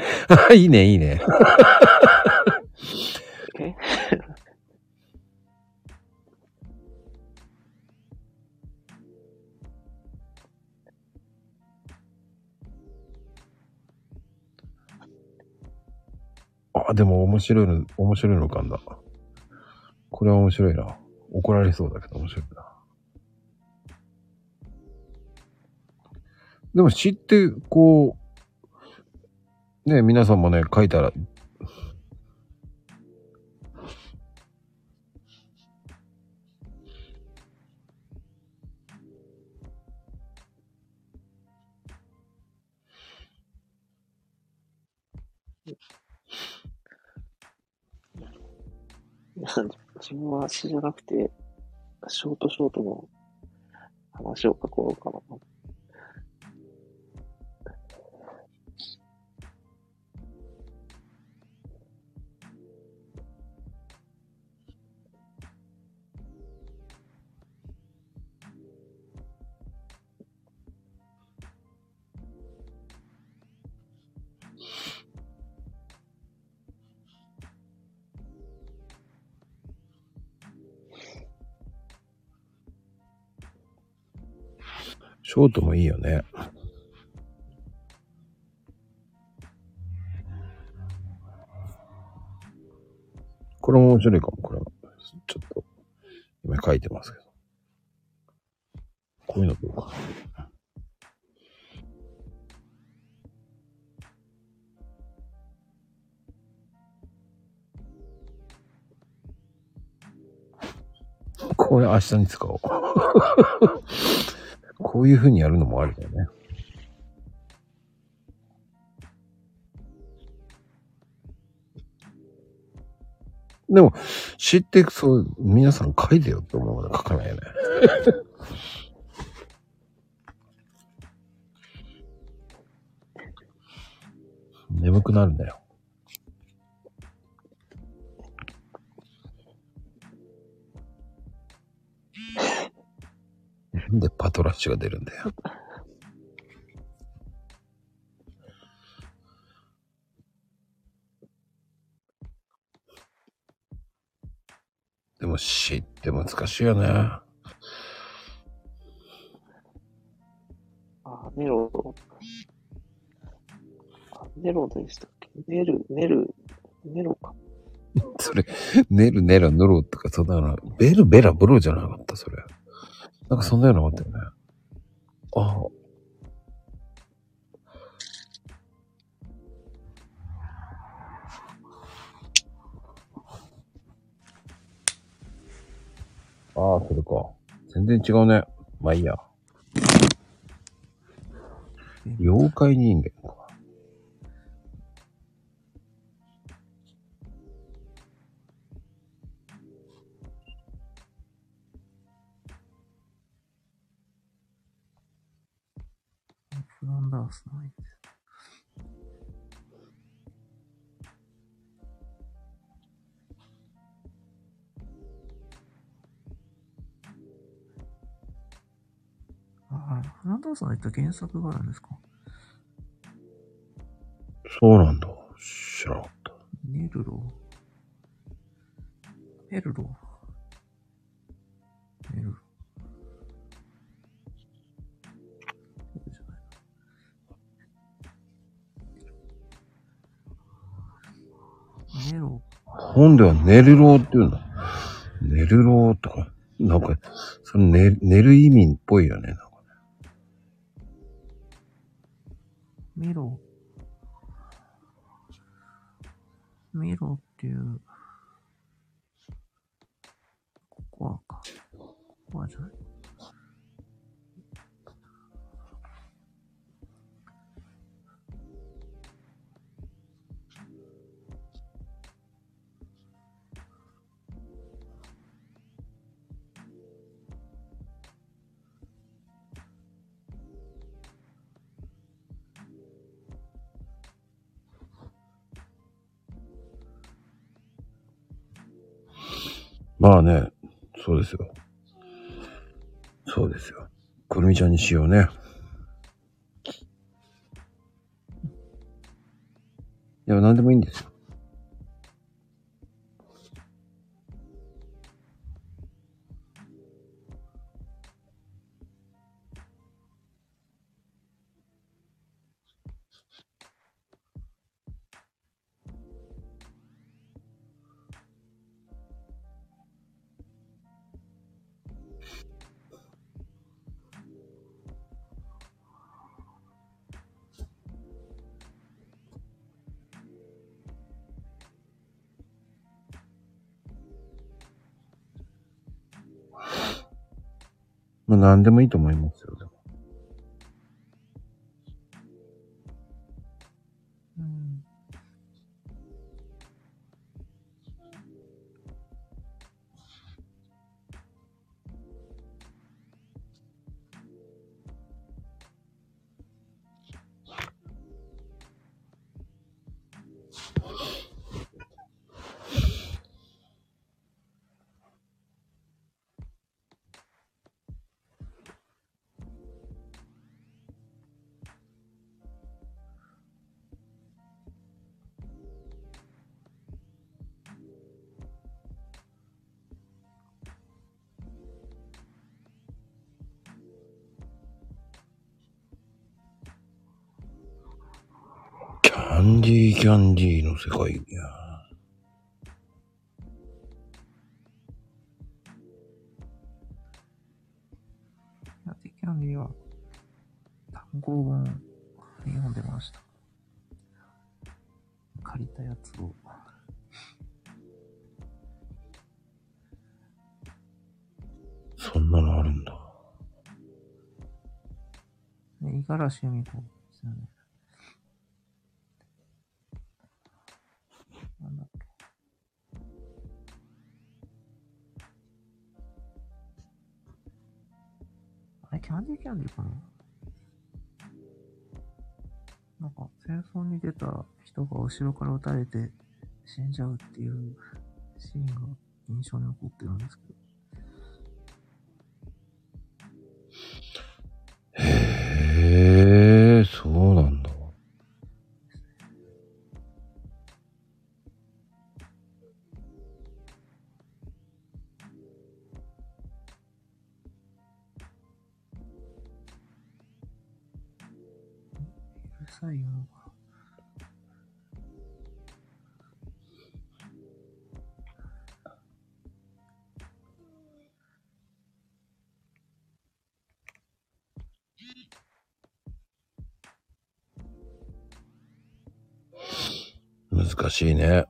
いいね、いいね。でも面白いの、面白いのかんだ。これは面白いな。怒られそうだけど面白いな。でも知って、こう、ね、皆さんもね、書いたら、自分は詩じゃなくて、ショートショートの話を書こうかな。ショートもいいよね。これも面白いかも、これも。ちょっと、今書いてますけど。こういうのどうかな。これ明日に使おう。こういう風にやるのもありだよね。でも、知って、そう、皆さん書いてよって思うから書かないよね。眠くなるんだよ。な んでパトラッシュが出るんだよ。でも死って難しいよね。あ、ネロ。あ、ネロでしたっけ？ネル、ネル、ネロか。それ、ネルネラヌロとかそんなの、ベルベラブロじゃなかった、それ。なんかそんなようなのあったよね。ああ。ああ、それか。全然違うね。まあいいや。妖怪人間か。フランダースのいいです。ああ、フランダースのた原作があるんですか？そうなんだ。知らなかった。ネルロペルロ本では寝るろうって言うんだ。寝るろうとか、なんか、その寝寝る意味っぽいよね。なんかねメロ？メロっていう、ここはか。ここはじゃない？まあね、そうですよ。そうですよ。くるみちゃんにしようね。いや、なんでもいいんですよ。まあ、なんでもいいと思います。キャンディーの世界や。キャンディキャンディーは、単語本読んでました。借りたやつを。そんなのあるんだ。ね、五十嵐由美子ですよね。なんだっけ。あれ、キャンディーキャンディーかななんか、戦争に出た人が後ろから撃たれて死んじゃうっていうシーンが印象に残ってるんですけど。へえ、そうなしいね。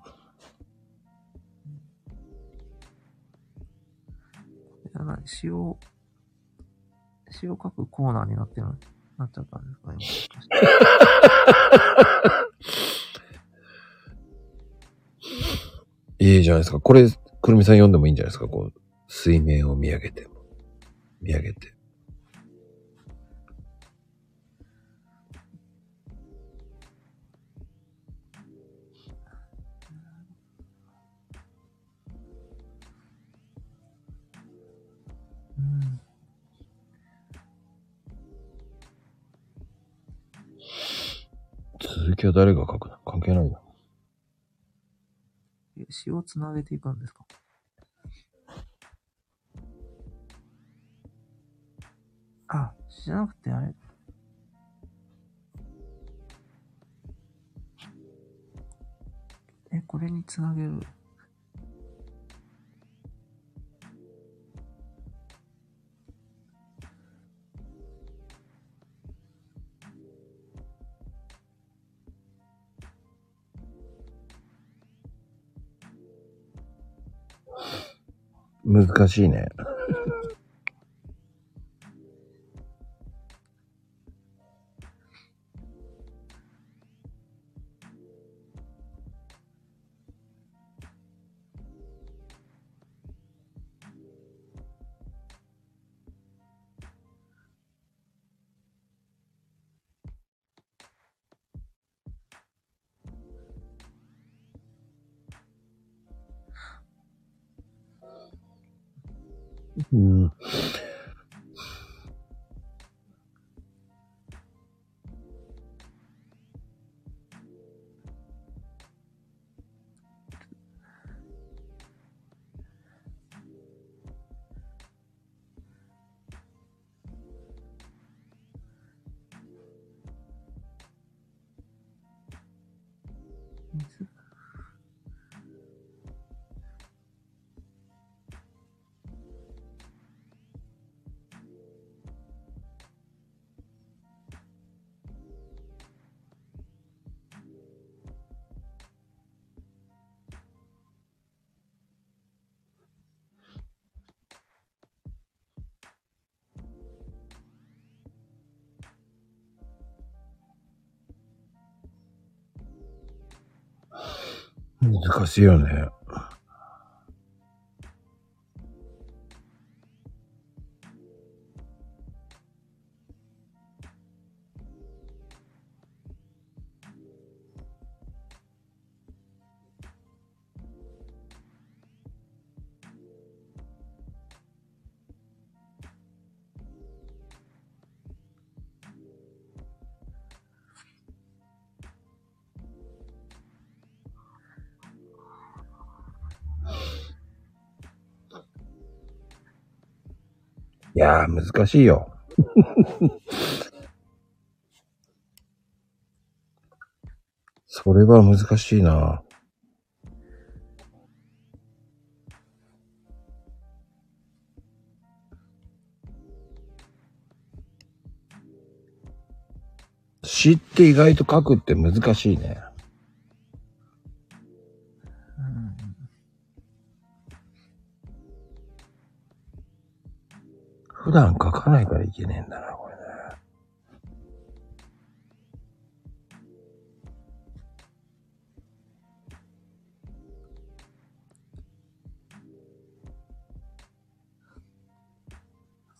いやな詩を、詩を書くコーナーになってる、なっちゃったんですか今もしかして。いいじゃないですか。これ、くるみさん読んでもいいんじゃないですか。こう、水面を見上げて。見上げて。続きは誰が書くの？関係ないよ。え詩をつなげていくんですか？あ、詩じゃなくてあれ。え、これにつなげる。難しいね。しいよね。やー、難しいよ。それは難しいな。詩って意外と書くって難しいね。段書かないからいけねえんだな、これね。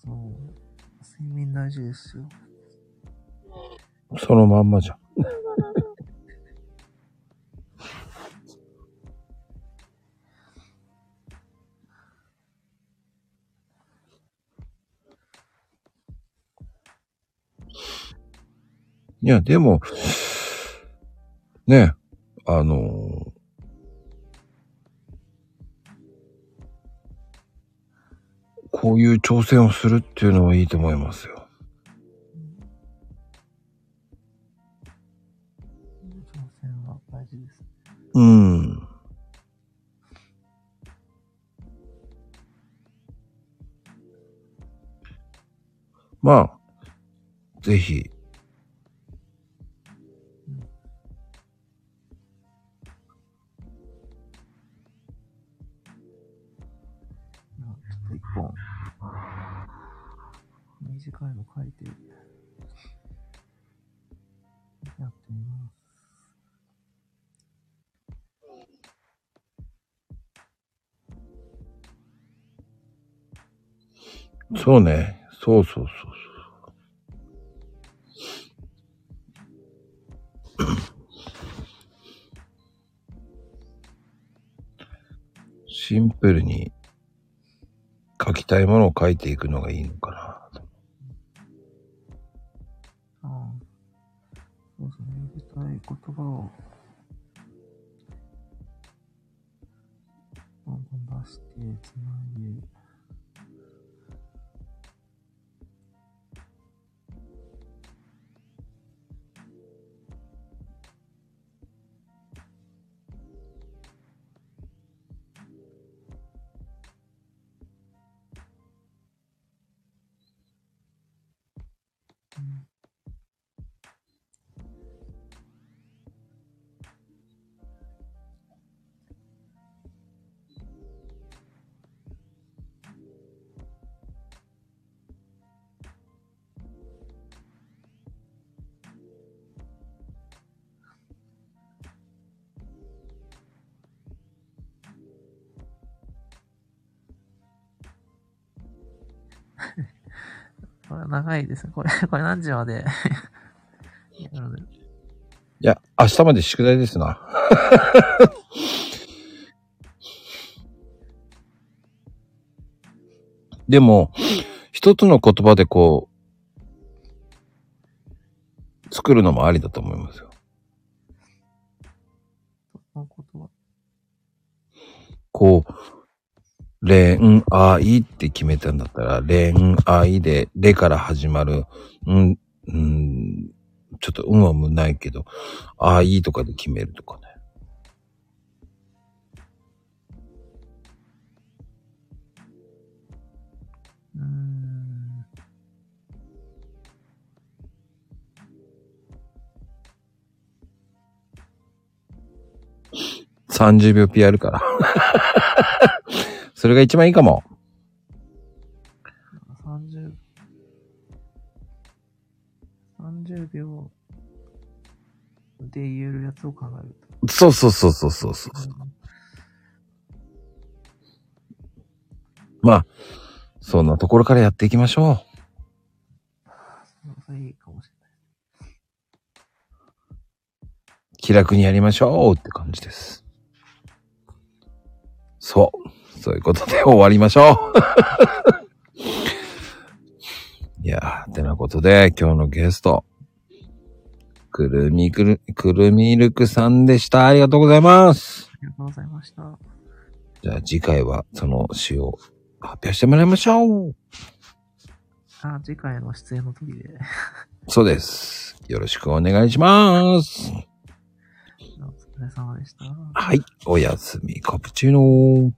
そう。睡眠大事ですよ。そのまんまじゃん。いや、でも、ね、あのこういう挑戦をするっていうのはいいと思いますよ。挑戦は大事です。うん。まあ、ぜひ、そうね。そうそうそうそう。シンプルに書きたいものを書いていくのがいいのかな。ああ。そうですね。呼びたい言葉を、どんどん出して、つない長いですね。これ、これ何時まで？いや、明日まで宿題ですな。でも、一つの言葉でこう、作るのもありだと思いますよ。こう、恋愛って決めたんだったら、恋愛で、レから始まる、うん、うん、ちょっと運はもうないけど、愛とかで決めるとかね。うーん。30秒 P あるから。それが一番いいかも。30、30秒で言えるやつを考えると。そうそうそうそうそうそう。まあ、そんなところからやっていきましょ。う。気楽にやりましょうって感じです。そう。そういうことで終わりましょう。いやー、てなことで、今日のゲスト、くるみくる、くるみルクさんでした。ありがとうございます。ありがとうございました。じゃあ次回はその詩を発表してもらいましょう。あ、次回の出演の時で。そうです。よろしくお願いします。お疲れ様でした。はい。おやすみ、カプチーノ